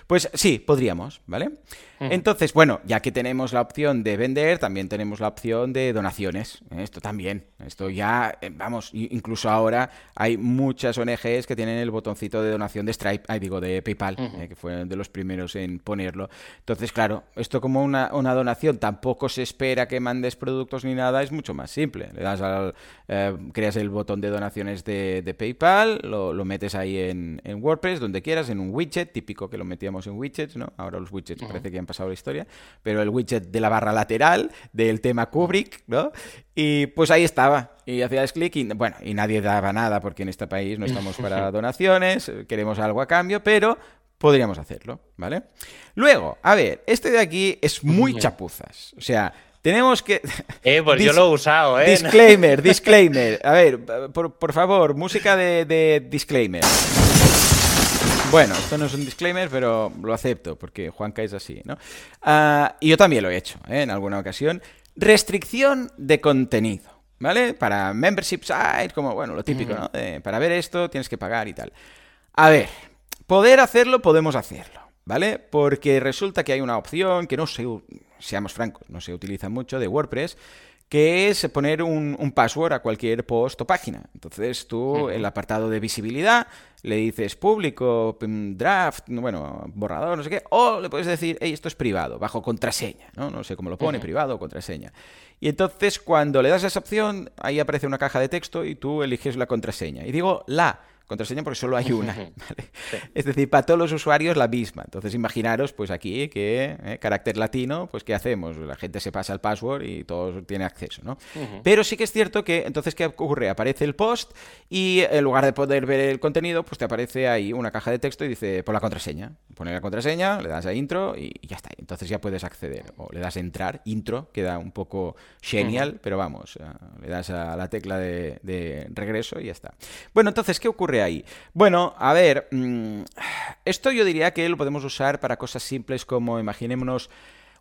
Speaker 1: Pues sí, podríamos, ¿vale? Entonces, bueno, ya que tenemos la opción de vender, también tenemos la opción de donaciones. Esto también. Esto ya, eh, vamos, incluso ahora hay muchas ONGs que tienen el botoncito de donación de Stripe, ay, digo, de PayPal, eh, que fue de los primeros en ponerlo. Entonces, claro, esto como una, una, donación tampoco se espera que mandes productos ni nada, es mucho más simple. Le das al, eh, creas el botón de donaciones de, de PayPal, lo, lo, metes ahí en, en, WordPress, donde quieras, en un widget, típico que lo metíamos en widgets, ¿no? Ahora los widgets parece que han pasado la historia, pero el widget de la barra lateral del tema Kubrick, ¿no? Y pues ahí estaba. Y hacías clic y bueno, y nadie daba nada porque en este país no estamos para *laughs* donaciones, queremos algo a cambio, pero podríamos hacerlo, ¿vale? Luego, a ver, este de aquí es muy chapuzas. O sea, tenemos que. *laughs*
Speaker 2: Eh, pues yo lo he usado, ¿eh?
Speaker 1: Disclaimer, disclaimer. A ver, por, favor, música de disclaimer. Bueno, esto no es un disclaimer, pero lo acepto, porque Juanca es así, ¿no? Ah, y yo también lo he hecho, ¿eh? en alguna ocasión. Restricción de contenido, ¿vale? Para membership sites, como, bueno, lo típico, ¿no? para ver esto tienes que pagar y tal. A ver, poder hacerlo, podemos hacerlo, ¿vale? Porque resulta que hay una opción que no se, seamos francos, no se utiliza mucho de WordPress, que es poner un, password a cualquier post o página. Entonces tú, el apartado de visibilidad, le dices público, mm, draft, bueno, borrador, no sé qué, o le puedes decir, hey, esto es privado, bajo contraseña, ¿no? No sé cómo lo pone, privado o contraseña. Y entonces cuando le das esa opción, ahí aparece una caja de texto y tú eliges la contraseña. Y digo la, contraseña porque solo hay una. *laughs* Es decir, para todos los usuarios la misma. Entonces imaginaros, pues aquí, que eh, carácter latino, pues ¿qué hacemos? La gente se pasa el password y todos tienen acceso, ¿no? Pero sí que es cierto que entonces, ¿qué ocurre? Aparece el post y en lugar de poder ver el contenido, pues te aparece ahí una caja de texto y dice, por la contraseña. Pone la contraseña, le das a intro y ya está. Entonces ya puedes acceder. O le das a entrar, intro, queda un poco genial, pero vamos, eh, le das a la tecla de, de regreso y ya está. Bueno, entonces, ¿qué ocurre ahí? Bueno, a ver, mm, esto yo diría que lo podemos usar para cosas simples como, imaginémonos,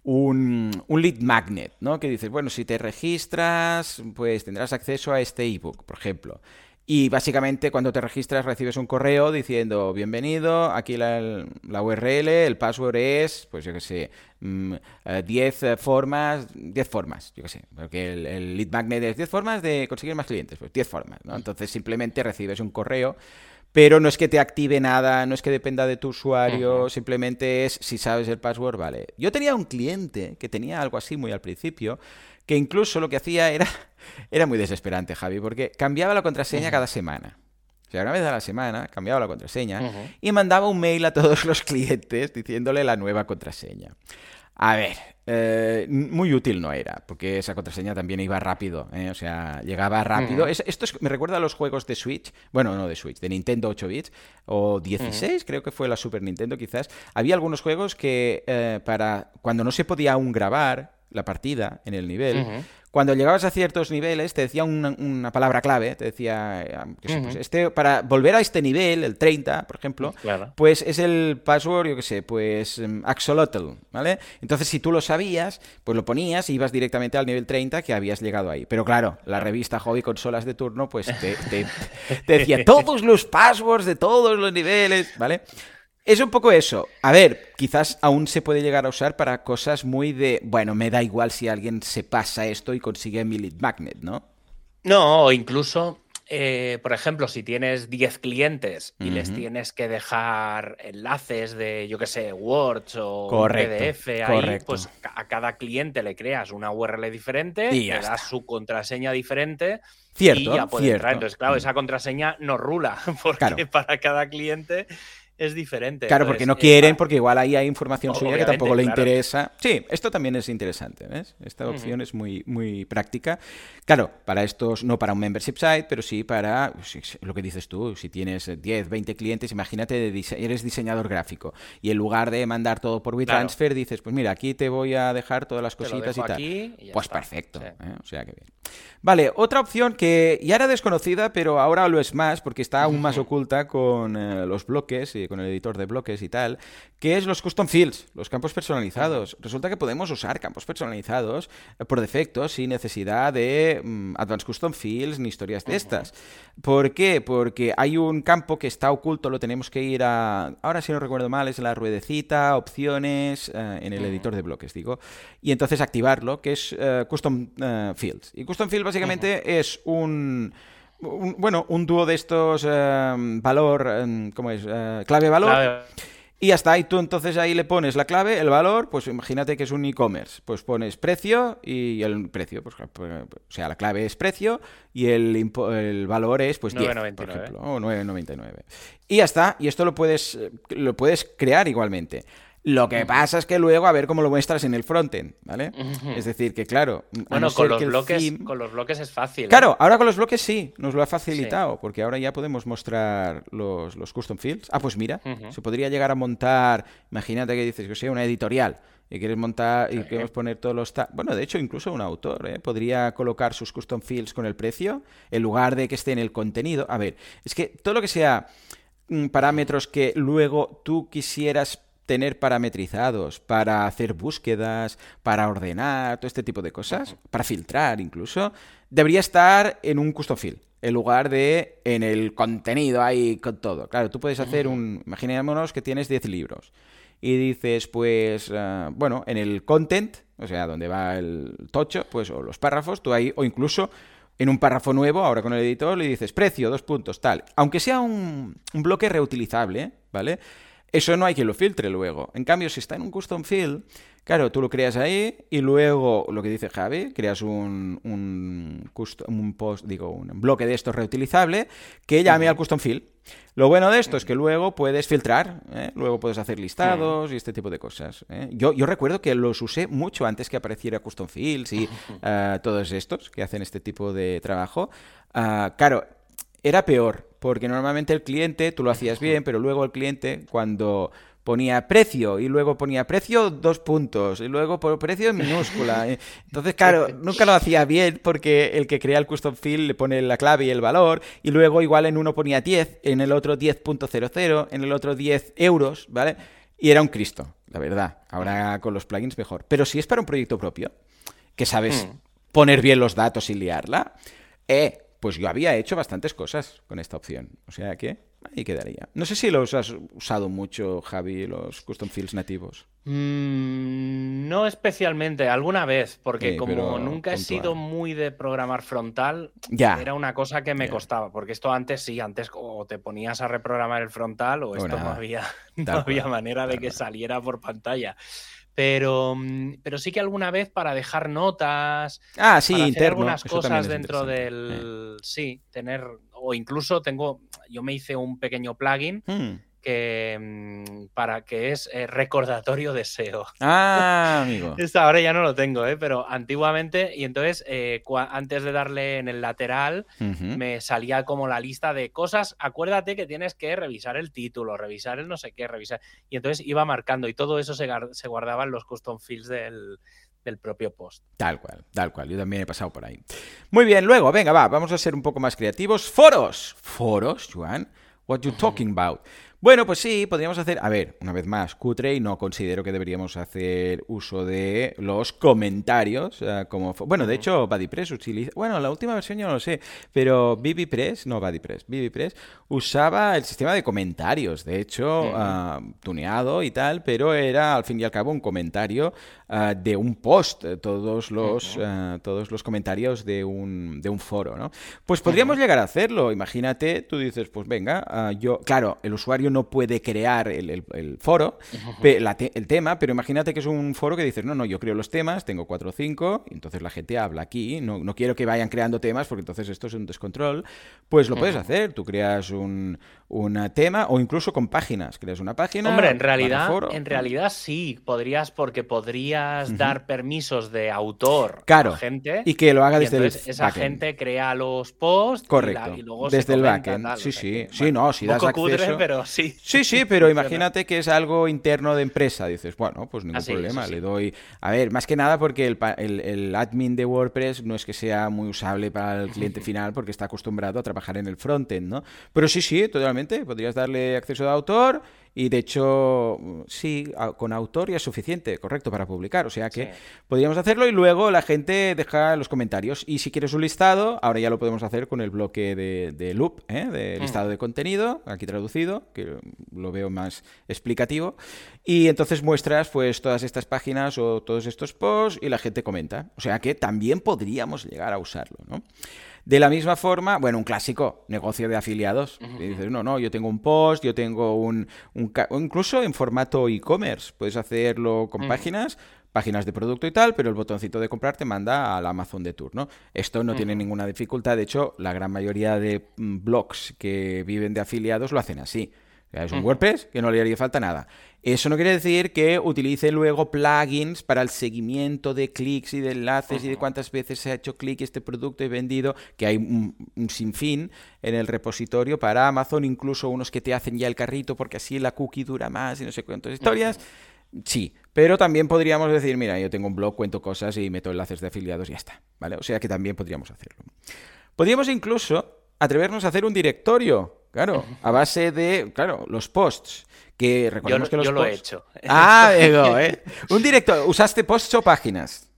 Speaker 1: un, lead magnet, ¿no? Que dices, bueno, si te registras, pues tendrás acceso a este ebook, por ejemplo. Y básicamente cuando te registras recibes un correo diciendo bienvenido, aquí la, URL, el password es, pues yo qué sé, 10 mm, eh, formas, 10 formas, yo qué sé, porque el, lead magnet es 10 formas de conseguir más clientes, pues 10 formas, ¿no? Entonces simplemente recibes un correo pero no es que te active nada, no es que dependa de tu usuario, simplemente es si sabes el password, vale. Yo tenía un cliente que tenía algo así muy al principio, que incluso lo que hacía era, *laughs* era muy desesperante, Javi, porque cambiaba la contraseña cada semana. O sea, una vez a la semana cambiaba la contraseña y mandaba un mail a todos los clientes diciéndole la nueva contraseña. A ver, eh, muy útil no era, porque esa contraseña también iba rápido, ¿eh? o sea, llegaba rápido. esto me recuerda a los juegos de Switch, bueno, no de Switch, de Nintendo 8 bits, o 16, creo que fue la Super Nintendo quizás. Había algunos juegos que eh, para cuando no se podía aún grabar, la partida en el nivel, cuando llegabas a ciertos niveles te decía una, palabra clave, te decía, pues este, para volver a este nivel, el 30, por ejemplo, pues es el password, yo qué sé, pues um, axolotl, ¿vale? Entonces si tú lo sabías, pues lo ponías y ibas directamente al nivel 30 que habías llegado ahí. Pero claro, la revista Hobby Consolas de turno, pues te, te decía *laughs* todos los passwords de todos los niveles, ¿vale? Es un poco eso. A ver, quizás aún se puede llegar a usar para cosas muy de, bueno, me da igual si alguien se pasa esto y consigue mi lead magnet, ¿no?
Speaker 2: No, o incluso, eh, por ejemplo, si tienes 10 clientes y les tienes que dejar enlaces de, yo qué sé, Word o PDF ahí, pues a cada cliente le creas una URL diferente, y le das su contraseña diferente.
Speaker 1: Cierto,
Speaker 2: y ya puede
Speaker 1: cierto.
Speaker 2: Entonces, claro, esa contraseña no rula, *laughs* porque para cada cliente es diferente.
Speaker 1: Claro, porque no quieren, porque igual ahí hay información suya que tampoco le interesa. Sí, esto también es interesante, ¿ves? Esta opción es muy, muy práctica. Claro, para estos, no para un membership site, pero sí para lo que dices tú, si tienes 10, 20 clientes, imagínate, eres diseñador gráfico y en lugar de mandar todo por WeTransfer, dices, pues mira, aquí te voy a dejar todas las cositas y tal. pues perfecto, ¿eh? o sea que bien. Vale, otra opción que ya era desconocida, pero ahora lo es más, porque está aún más *laughs* oculta con eh, los bloques y con el editor de bloques y tal, que es los custom fields, los campos personalizados. Resulta que podemos usar campos personalizados eh, por defecto sin necesidad de mm, Advanced Custom Fields ni historias de estas. ¿Por qué? Porque hay un campo que está oculto, lo tenemos que ir a... Ahora si no recuerdo mal, es la ruedecita, opciones, eh, en el editor de bloques, digo. Y entonces activarlo, que es Custom Fields. Y Custom Fields básicamente es un, bueno, un dúo de estos em, valor, em, ¿cómo es? Eh, clave-valor. Y hasta ahí tú entonces ahí le pones la clave, el valor, pues imagínate que es un e-commerce, pues pones precio y el precio, pues, pues o sea, la clave es precio y el, el valor es pues 10, por ejemplo, o 9.99. Y ya está, y esto lo puedes lo puedes crear igualmente. Lo que pasa es que luego a ver cómo lo muestras en el frontend, ¿vale? Es decir, que claro.
Speaker 2: Bueno, con, los bloques, con los bloques es fácil. ¿eh?
Speaker 1: Claro, ahora con los bloques sí, nos lo ha facilitado, porque ahora ya podemos mostrar los, custom fields. Ah, pues mira, se podría llegar a montar, imagínate que dices que sea una editorial y quieres montar y queremos poner todos los bueno de hecho incluso un autor ¿eh? podría colocar sus custom fields con el precio en lugar de que esté en el contenido a ver es que todo lo que sea mm, parámetros que luego tú quisieras tener parametrizados para hacer búsquedas, para ordenar, todo este tipo de cosas, para filtrar incluso, debería estar en un custom field en lugar de en el contenido ahí con todo. Claro, tú puedes hacer un, imaginémonos que tienes 10 libros y dices, pues, eh, bueno, en el content, o sea, donde va el tocho, pues, o los párrafos, tú ahí, o incluso en un párrafo nuevo, ahora con el editor, le dices precio, dos puntos, tal. Aunque sea un, un bloque reutilizable, ¿vale? Eso no hay que lo filtre luego. En cambio, si está en un custom field, claro, tú lo creas ahí y luego, lo que dice Javi, creas un, un, un post, digo, un bloque de esto reutilizable que llame al custom field. Lo bueno de esto es que luego puedes filtrar, ¿eh? luego puedes hacer listados y este tipo de cosas. ¿eh? Yo, yo, recuerdo que los usé mucho antes que apareciera Custom Fields y uh, *laughs* todos estos que hacen este tipo de trabajo. Uh, claro, era peor, porque normalmente el cliente, tú lo hacías bien, pero luego el cliente cuando ponía precio y luego ponía precio dos puntos y luego por precio en minúscula. *laughs* Entonces, claro, nunca lo hacía bien porque el que crea el custom field le pone la clave y el valor y luego igual en uno ponía 10, en el otro 10.00, en el otro 10 euros, ¿vale? Y era un Cristo, la verdad. Ahora con los plugins mejor. Pero si es para un proyecto propio, que sabes hmm. poner bien los datos y liarla, eh, pues yo había hecho bastantes cosas con esta opción. O sea que ahí quedaría. No sé si los has usado mucho, Javi, los custom fields nativos.
Speaker 2: Mm, no especialmente, alguna vez, porque como nunca he sido muy de programar frontal, era una cosa que me costaba, porque esto antes sí, antes o te ponías a reprogramar el frontal o esto no había, *laughs* no había manera de que saliera por pantalla. Pero, mm, pero sí que alguna vez para dejar notas.
Speaker 1: Ah, sí,
Speaker 2: para algunas cosas dentro del. Sí, tener. O incluso tengo. Yo me hice un pequeño plugin. Hmm que, mm, para que es eh, recordatorio de SEO.
Speaker 1: Ah, *laughs* amigo.
Speaker 2: ahora ya no lo tengo, ¿eh? pero antiguamente, y entonces eh, antes de darle en el lateral, me salía como la lista de cosas. Acuérdate que tienes que revisar el título, revisar el no sé qué, revisar. Y entonces iba marcando y todo eso se, se guardaba en los custom fields del, del propio post.
Speaker 1: Tal cual, tal cual. Yo también he pasado por ahí. Muy bien, luego, venga, va, vamos a ser un poco más creativos. Foros. Foros, Juan. What you talking about? Bueno, pues sí, podríamos hacer, a ver, una vez más, cutre y no considero que deberíamos hacer uso de los comentarios eh, como... Bueno, de hecho, BuddyPress utiliza... Bueno, la última versión yo no lo sé, pero BBPress, no BuddyPress, BBPress usaba el sistema de comentarios, de hecho, ah, tuneado y tal, pero era al fin y al cabo un comentario ah, de un post, todos los, ah, todos los comentarios de un, de un foro, ¿no? Pues podríamos llegar a hacerlo, imagínate, tú dices, pues venga, yo, claro, el usuario no puede crear el, foro, el tema, pero imagínate que es un foro que dices, no, no, yo creo los temas, tengo cuatro o cinco, y entonces la gente habla aquí, no, no quiero que vayan creando temas porque entonces esto es un descontrol, pues lo puedes hacer, tú creas un, un tema o incluso con páginas. Creas una página.
Speaker 2: Hombre, en realidad, en realidad sí, podrías, porque podrías dar permisos de autor
Speaker 1: claro,
Speaker 2: a gente.
Speaker 1: Y que lo haga desde el
Speaker 2: Esa gente crea los posts
Speaker 1: Correcto.
Speaker 2: Y, luego
Speaker 1: desde
Speaker 2: el
Speaker 1: backend. sí, sí. sí, no, si das acceso.
Speaker 2: pero sí.
Speaker 1: Sí, sí, pero imagínate que es algo interno de empresa. Dices, bueno, pues ningún problema. Le doy. A ver, más que nada porque el, el, el admin de WordPress no es que sea muy usable para el cliente *laughs* final porque está acostumbrado a trabajar en el frontend, ¿no? Pero sí, sí, totalmente podrías darle acceso de autor y de hecho, sí, con autor ya es suficiente, correcto, para publicar. O sea que podríamos hacerlo y luego la gente deja los comentarios. Y si quieres un listado, ahora ya lo podemos hacer con el bloque de, loop, ¿eh? de mm. listado de contenido, aquí traducido, que lo veo más explicativo. Y entonces muestras pues todas estas páginas o todos estos posts y la gente comenta. O sea que también podríamos llegar a usarlo, ¿no? De la misma forma, bueno, un clásico, negocio de afiliados. dices, no, no, yo tengo un post, yo tengo un, incluso en formato e-commerce, puedes hacerlo con páginas, páginas de producto y tal, pero el botoncito de comprar te manda al Amazon de turno. Esto no tiene ninguna dificultad, de hecho, la gran mayoría de mm, blogs que viven de afiliados lo hacen así. Es un WordPress que no le haría falta nada. Eso no quiere decir que utilice luego plugins para el seguimiento de clics y de enlaces y de cuántas veces se ha hecho clic este producto y vendido, que hay un, sinfín en el repositorio para Amazon, incluso unos que te hacen ya el carrito porque así la cookie dura más y no sé cuántas historias. Sí, pero también podríamos decir, mira, yo tengo un blog, cuento cosas y meto enlaces de afiliados y ya está, ¿vale? O sea que también podríamos hacerlo. Podríamos incluso atrevernos a hacer un directorio, claro, a base de, claro, los posts. Que recordemos
Speaker 2: yo,
Speaker 1: que los
Speaker 2: yo
Speaker 1: lo
Speaker 2: he hecho. *laughs*
Speaker 1: Ah, digo, ¿eh? *laughs* Un director, ¿usaste posts o páginas?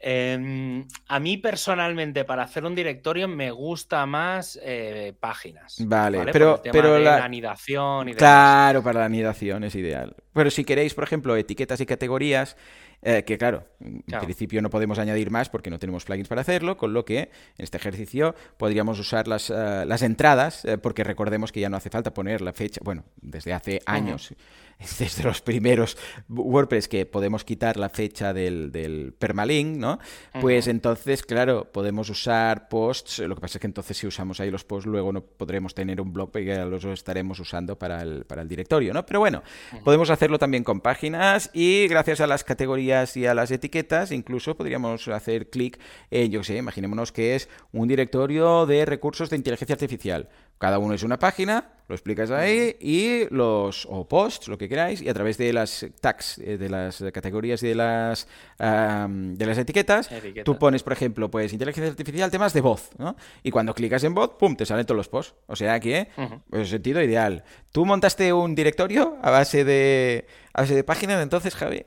Speaker 2: Em, a mí personalmente para hacer un directorio me gusta más eh, páginas.
Speaker 1: Vale, pero, pero
Speaker 2: la... anidación y
Speaker 1: Claro, para la anidación es ideal. Pero si queréis, por ejemplo, etiquetas y categorías, eh, que claro, en principio no podemos añadir más porque no tenemos plugins para hacerlo, con lo que en este ejercicio podríamos usar las, eh, las entradas, eh, porque recordemos que ya no hace falta poner la fecha, bueno, desde hace años *laughs* desde los primeros WordPress que podemos quitar la fecha del, del permalink, ¿no? Pues entonces, claro, podemos usar posts. Lo que pasa es que entonces si usamos ahí los posts, luego no podremos tener un blog que los estaremos usando para el, para el directorio, ¿no? Pero bueno, podemos hacerlo también con páginas y gracias a las categorías y a las etiquetas, incluso podríamos hacer clic en, yo sé, imaginémonos que es un directorio de recursos de inteligencia artificial. Cada uno es una página, lo explicas ahí y los o posts, lo que queráis, y a través de las tags, eh, de las categorías y de las de las etiquetas, tú pones, por ejemplo, pues inteligencia artificial, temas de voz, ¿no? Y cuando clicas en voz, pum, te salen todos los posts. O sea que, en sentido ideal. ¿Tú montaste un directorio a base de a base de páginas entonces, Javi?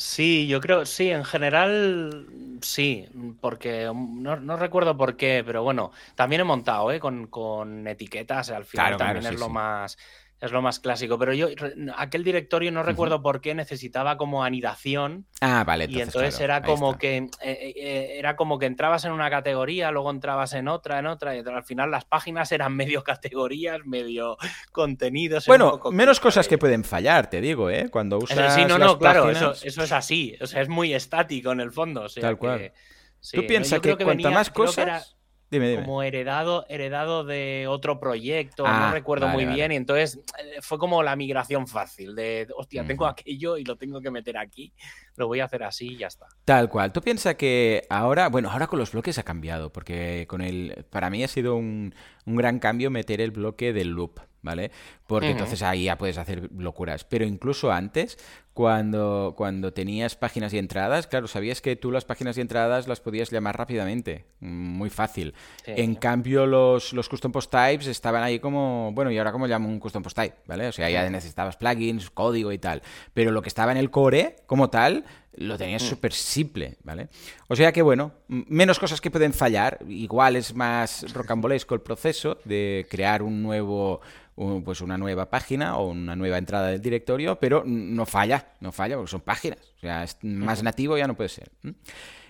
Speaker 2: Sí, yo creo, sí, en general sí, porque no, recuerdo por qué, pero bueno, también he montado, ¿eh? Con, etiquetas, al final también es lo más es lo más clásico. Pero yo, aquel directorio no recuerdo por qué necesitaba como anidación.
Speaker 1: Ah, vale.
Speaker 2: y entonces era como que eh, eh, era como que entrabas en una categoría, luego entrabas en otra, en otra, y al final las páginas *laughs* eran medio categorías, medio contenidos.
Speaker 1: Bueno, menos cosas que pueden fallar, te digo, ¿eh? Cuando usas.
Speaker 2: Sí, no, no, claro, eso, es así. O sea, es muy estático en el fondo.
Speaker 1: Tal cual. Tú piensas que, cuanta más cosas
Speaker 2: como heredado, heredado de otro proyecto, no ah, recuerdo muy bien, y entonces eh, fue como la migración fácil, de, hostia, tengo aquello y lo tengo que meter aquí, lo voy a hacer así y ya está.
Speaker 1: Tal cual. ¿Tú piensas que ahora, bueno, ahora con los bloques ha cambiado, porque con el, para mí ha sido un, un gran cambio meter el bloque del loop. ¿Vale? Porque entonces ahí ya puedes hacer locuras. Pero incluso antes, cuando, cuando tenías páginas y entradas, claro, sabías que tú las páginas y entradas las podías llamar rápidamente, muy fácil. en cambio, los, los custom post types estaban ahí como, bueno, ¿y ahora cómo llamo un custom post type? ¿Vale? O sea, ya necesitabas plugins, código y tal. Pero lo que estaba en el core, como tal, lo tenías mm. súper simple, ¿vale? O sea que, bueno, menos cosas que pueden fallar. Igual es más rocambolesco el proceso de crear un nuevo pues una nueva página o una nueva entrada del directorio, pero no falla, no falla porque son páginas. O sea, es más nativo ya no puede ser.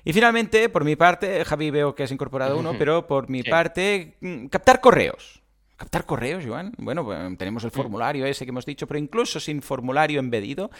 Speaker 1: Y finalmente, por mi parte, Javi veo que has incorporado uno, pero por mi parte, mm, captar correos captar correos, Joan. Bueno, pues, tenemos el formulario ese que hemos dicho, pero incluso sin formulario embedido,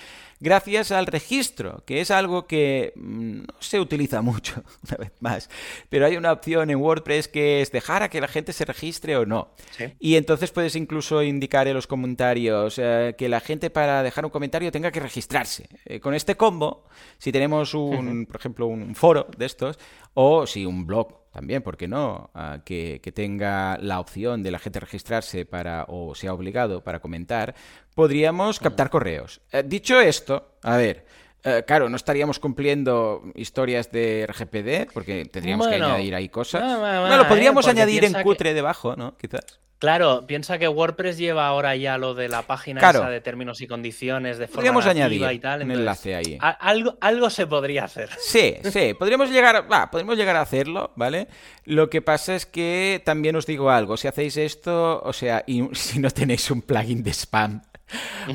Speaker 1: gracias al registro, que es algo que mm, no se utiliza *laughs* mucho, una vez más. Pero hay una opción en WordPress que es dejar a que la gente se registre o no. Y entonces puedes incluso indicar en los comentarios eh, que la gente para dejar un comentario tenga que registrarse. Eh, con este combo, si tenemos un, por ejemplo, un foro de estos, o si un blog también, ¿por qué no? Ah, que, tenga la opción de la gente registrarse para o sea obligado para comentar, podríamos captar correos. Eh, dicho esto, a ver, eh, claro, no estaríamos cumpliendo historias de RGPD porque tendríamos que añadir ahí cosas. bueno, podríamos eh, añadir en cutre debajo, ¿no? Quizás.
Speaker 2: Claro, piensa que WordPress lleva ahora ya lo de la página esa de términos y condiciones de forma
Speaker 1: podríamos añadir y tal. un enlace ahí.
Speaker 2: algo, algo se podría hacer.
Speaker 1: Sí, *laughs* sí, podríamos llegar, podríamos llegar a hacerlo, ¿vale? Lo que pasa es que también os digo algo, si hacéis esto, o sea, y *laughs* si no tenéis un plugin de spam,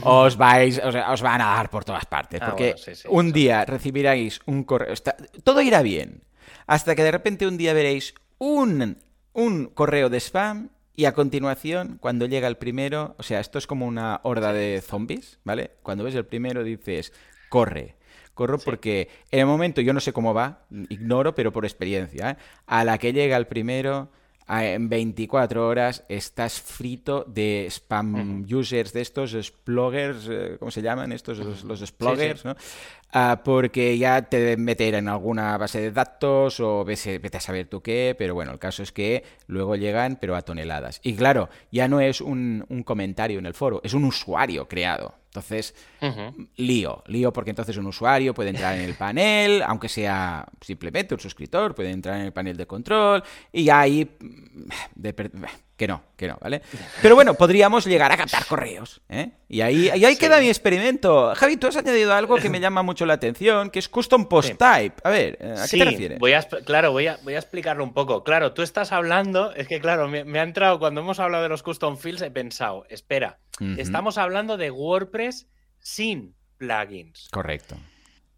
Speaker 1: os vais, o sea, os van a dar por todas partes, ah, porque un día recibiréis un correo, todo irá bien, hasta que de repente un día veréis un, un correo de spam y a continuación, cuando llega el primero, o sea, esto es como una horda de zombies, ¿vale? Cuando ves el primero dices, corre. Corro porque en el momento, yo no sé cómo va, ignoro, pero por experiencia, ¿eh? a la que llega el primero, en 24 horas estás frito de spam users de estos, sploggers, eh, ¿cómo se llaman estos? Los, los ¿no? Ah, porque ya te deben meter en alguna base de datos o vete a saber tú qué, pero bueno, el caso es que luego llegan, pero a toneladas. Y claro, ya no es un, un comentario en el foro, es un usuario creado. Entonces, lío, lío porque entonces un usuario puede entrar en el panel, aunque sea simplemente un suscriptor, puede entrar en el panel de control y ahí... De, que no, que no, ¿vale? Pero bueno, podríamos llegar a captar correos, ¿eh? Y ahí, ahí queda mi experimento. Javi, tú has añadido algo que me llama mucho la atención, que es Custom Post Type. A ver, ¿a qué te refieres?
Speaker 2: Voy a, claro, voy a, voy a explicarlo un poco. Claro, tú estás hablando, es que claro, me, ha entrado, cuando hemos hablado de los Custom Fields, he pensado, espera, estamos hablando de WordPress sin plugins.
Speaker 1: Correcto.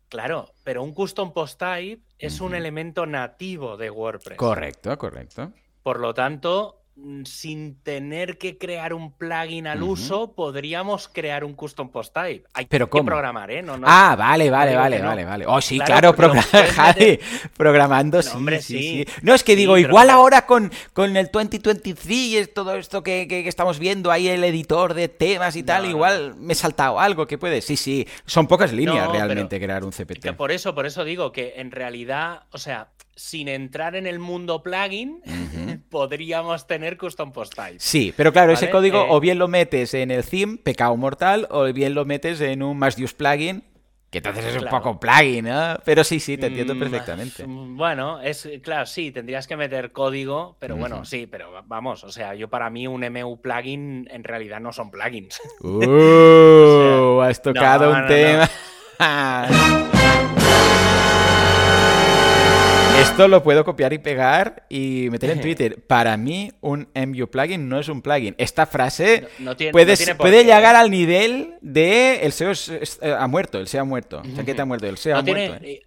Speaker 2: Claro, pero un Custom Post Type es un elemento nativo de WordPress.
Speaker 1: Correcto, correcto.
Speaker 2: Por lo tanto, sin tener que crear un plugin al uso, podríamos crear un custom post type. Hay que programar, ¿eh?
Speaker 1: ah, vale, vale, vale, vale, vale. Oh, sí, claro, *laughs* programando, sí, sí, sí, No, es que digo, igual ahora con, con el 2023 y todo esto que, que, estamos viendo ahí, el editor de temas y tal, igual me he saltado algo que puede. Sí, sí, son pocas líneas realmente crear un CPT.
Speaker 2: por eso, por eso digo que en realidad, o sea, sin entrar en el mundo plugin, *laughs* podríamos tener custom post type.
Speaker 1: Sí, pero claro, ese código eh, o bien lo metes en el theme, pecado mortal, o bien lo metes en un más use plugin, que entonces es un poco plugin, ¿no? Pero sí, sí, te entiendo mm, perfectamente.
Speaker 2: Bueno, es claro, sí, tendrías que meter código, pero bueno, sí, pero vamos, o sea, yo para mí un MU plugin en realidad no son plugins.
Speaker 1: Uh, has tocado un tema. Esto lo puedo copiar y pegar y meter en Twitter. Para mí, un MU plugin no es un plugin. Esta frase puede, llegar al nivel de el SEO eh, ha muerto, el SEO ha muerto. Chaqueta ha muerto, el SEO ha muerto.
Speaker 2: Eh.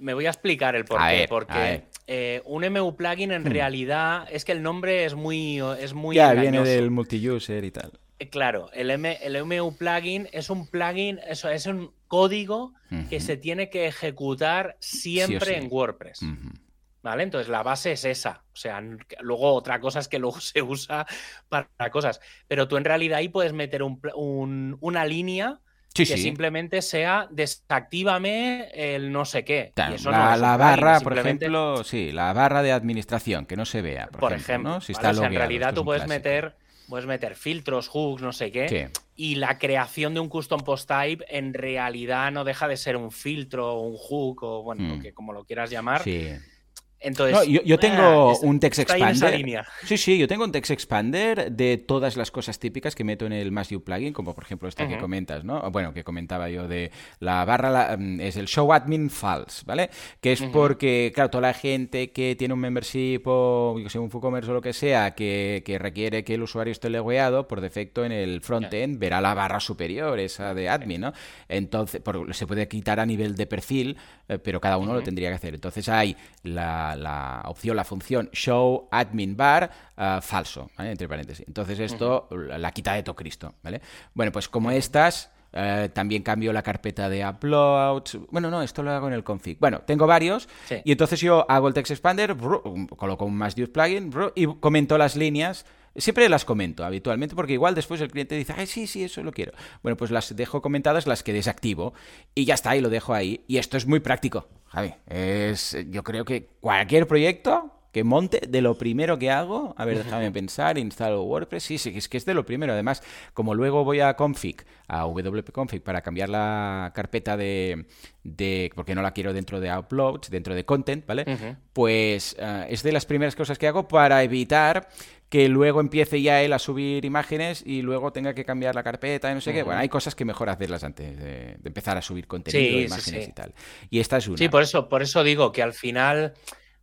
Speaker 2: me voy a explicar el porqué. porque eh, un MU plugin en hmm. realidad es que el nombre es muy, es muy
Speaker 1: Ya, viene del multi-user y tal.
Speaker 2: Claro, el, M, el MU plugin es un plugin, eso es un código que se tiene que ejecutar siempre en WordPress. ¿Vale? Entonces la base es esa. O sea, luego otra cosa es que luego *laughs* se usa para cosas. Pero tú en realidad ahí puedes meter una línea que simplemente sea desactívame el no sé qué.
Speaker 1: la, barra, por ejemplo, sí, la barra de administración, que no se vea. Por, ejemplo, si está
Speaker 2: en realidad tú puedes meter puedes meter filtros, hooks, no sé qué. Y la creación de un custom post type en realidad no deja de ser un filtro o un hook o bueno, mm. que como lo quieras llamar.
Speaker 1: Sí entonces, yo, tengo ah, un text expander. Sí, sí, yo tengo un text expander de todas las cosas típicas que meto en el MassView plugin, como por ejemplo esta que comentas, ¿no? Bueno, que comentaba yo de la barra, mm, es el show admin false, ¿vale? Que es porque, claro, toda la gente que tiene un membership o yo sé, un WooCommerce o lo que sea, que, requiere que el usuario esté logueado, por defecto en el frontend verá la barra superior, esa de admin, ¿no? Entonces, se puede quitar a nivel de perfil, eh, pero cada uno lo tendría que hacer. Entonces hay la la, opción, la función show admin bar eh, falso, entre paréntesis. Entonces esto la quita de todo Cristo, ¿vale? Bueno, pues como estas... Eh, también cambio la carpeta de uploads. Bueno, no, esto lo hago en el config. Bueno, tengo varios. Y entonces yo hago el text expander, coloco un más plugin y comento las líneas Siempre las comento habitualmente porque igual después el cliente dice, ay, sí, sí, eso lo quiero. Bueno, pues las dejo comentadas, las que desactivo y ya está, y lo dejo ahí. Y esto es muy práctico, Javi. Es, yo creo que cualquier proyecto que monte, de lo primero que hago, a ver, déjame pensar, instalo WordPress, sí, sí, es que es de lo primero. Además, como luego voy a config, a wp-config para cambiar la carpeta de, de, porque no la quiero dentro de uploads, dentro de content, ¿vale? Pues eh, es de las primeras cosas que hago para evitar que luego empiece ya él a subir imágenes y luego tenga que cambiar la carpeta y no sé qué. Bueno, hay cosas que mejor hacerlas antes de, empezar a subir contenido, imágenes y tal. Y esta es una.
Speaker 2: Sí, por eso, por eso digo que al final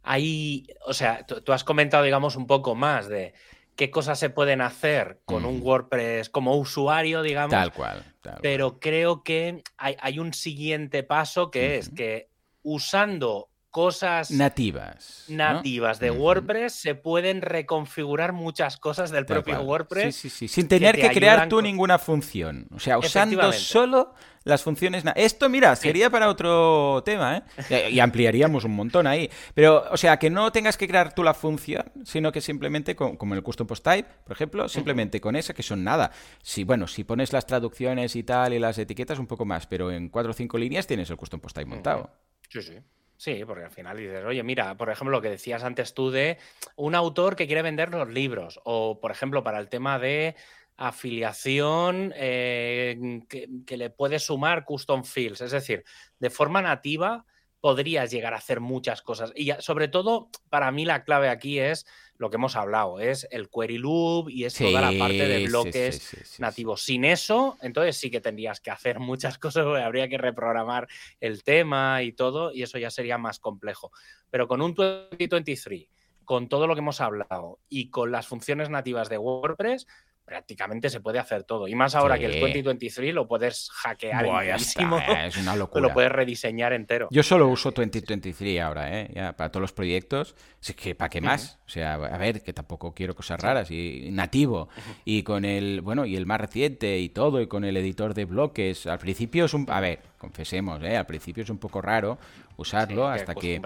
Speaker 2: hay, o sea, tú, has comentado, digamos, un poco más de qué cosas se pueden hacer con un WordPress como usuario, digamos.
Speaker 1: Tal cual.
Speaker 2: pero creo que hay, un siguiente paso que es que usando cosas
Speaker 1: nativas.
Speaker 2: Nativas de WordPress se pueden reconfigurar muchas cosas del propio WordPress.
Speaker 1: Sí, sí, sí. Sin tener que, crear tú ninguna función. O sea, usando solo las funciones. Esto, mira, sería para otro tema, ¿eh? Y ampliaríamos un montón ahí. Pero, o sea, que no tengas que crear tú la función, sino que simplemente, como el custom post type, por ejemplo, simplemente con esa, que son nada. Si, bueno, si pones las traducciones y tal y las etiquetas, un poco más, pero en cuatro o cinco líneas tienes el custom post type montado.
Speaker 2: Sí, sí. Sí, porque al final dices, oye, mira, por ejemplo, lo que decías antes tú de un autor que quiere vender los libros, o por ejemplo, para el tema de afiliación eh, que, le puede sumar custom fields, es decir, de forma nativa podrías llegar a hacer muchas cosas. Y sobre todo, para mí la clave aquí es lo que hemos hablado, es el query loop y es toda la parte de bloques nativos. Sin eso, entonces sí que tendrías que hacer *laughs* muchas cosas, habría que reprogramar el tema y todo, y eso ya sería más complejo. Pero con un 2023, con todo lo que hemos hablado y con las funciones nativas de WordPress, prácticamente se puede hacer todo. Y más ahora que el 2023 lo puedes hackear
Speaker 1: es una *laughs* locura.
Speaker 2: Lo puedes rediseñar entero.
Speaker 1: Yo solo uso 2023 ahora, ¿eh? Ya, para todos los proyectos. Es que, ¿para qué más? O sea, a ver, que tampoco quiero cosas raras. Y nativo. Y con el, bueno, y el más reciente y todo, y con el editor de bloques. Al principio es un... A ver, confesemos, ¿eh? Al principio es un poco raro usarlo hasta que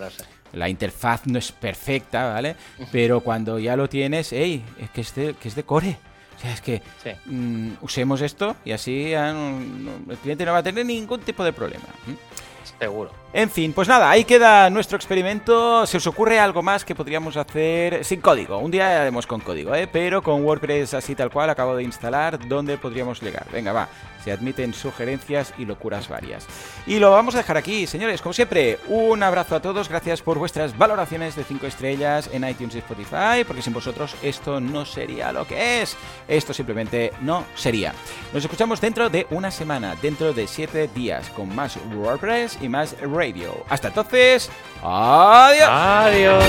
Speaker 1: la interfaz no es perfecta, ¿vale? Pero cuando ya lo tienes, ¡ey! Es que es de, que es de core. O sea, es que mm, usemos esto y así el cliente no va a tener ningún tipo de problema.
Speaker 2: Seguro.
Speaker 1: En fin, pues nada, ahí queda nuestro experimento. ¿Se os ocurre algo más que podríamos hacer sin código? Un día haremos con código, ¿eh? Pero con WordPress así tal cual acabo de instalar, ¿dónde podríamos llegar? Venga, va se admiten sugerencias y locuras varias. Y lo vamos a dejar aquí, señores. Como siempre, un abrazo a todos. Gracias por vuestras valoraciones de 5 estrellas en iTunes y Spotify, porque sin vosotros esto no sería lo que es. Esto simplemente no sería. Nos escuchamos dentro de una semana, dentro de 7 días, con más WordPress y más radio. Hasta entonces, adiós.
Speaker 2: Adiós.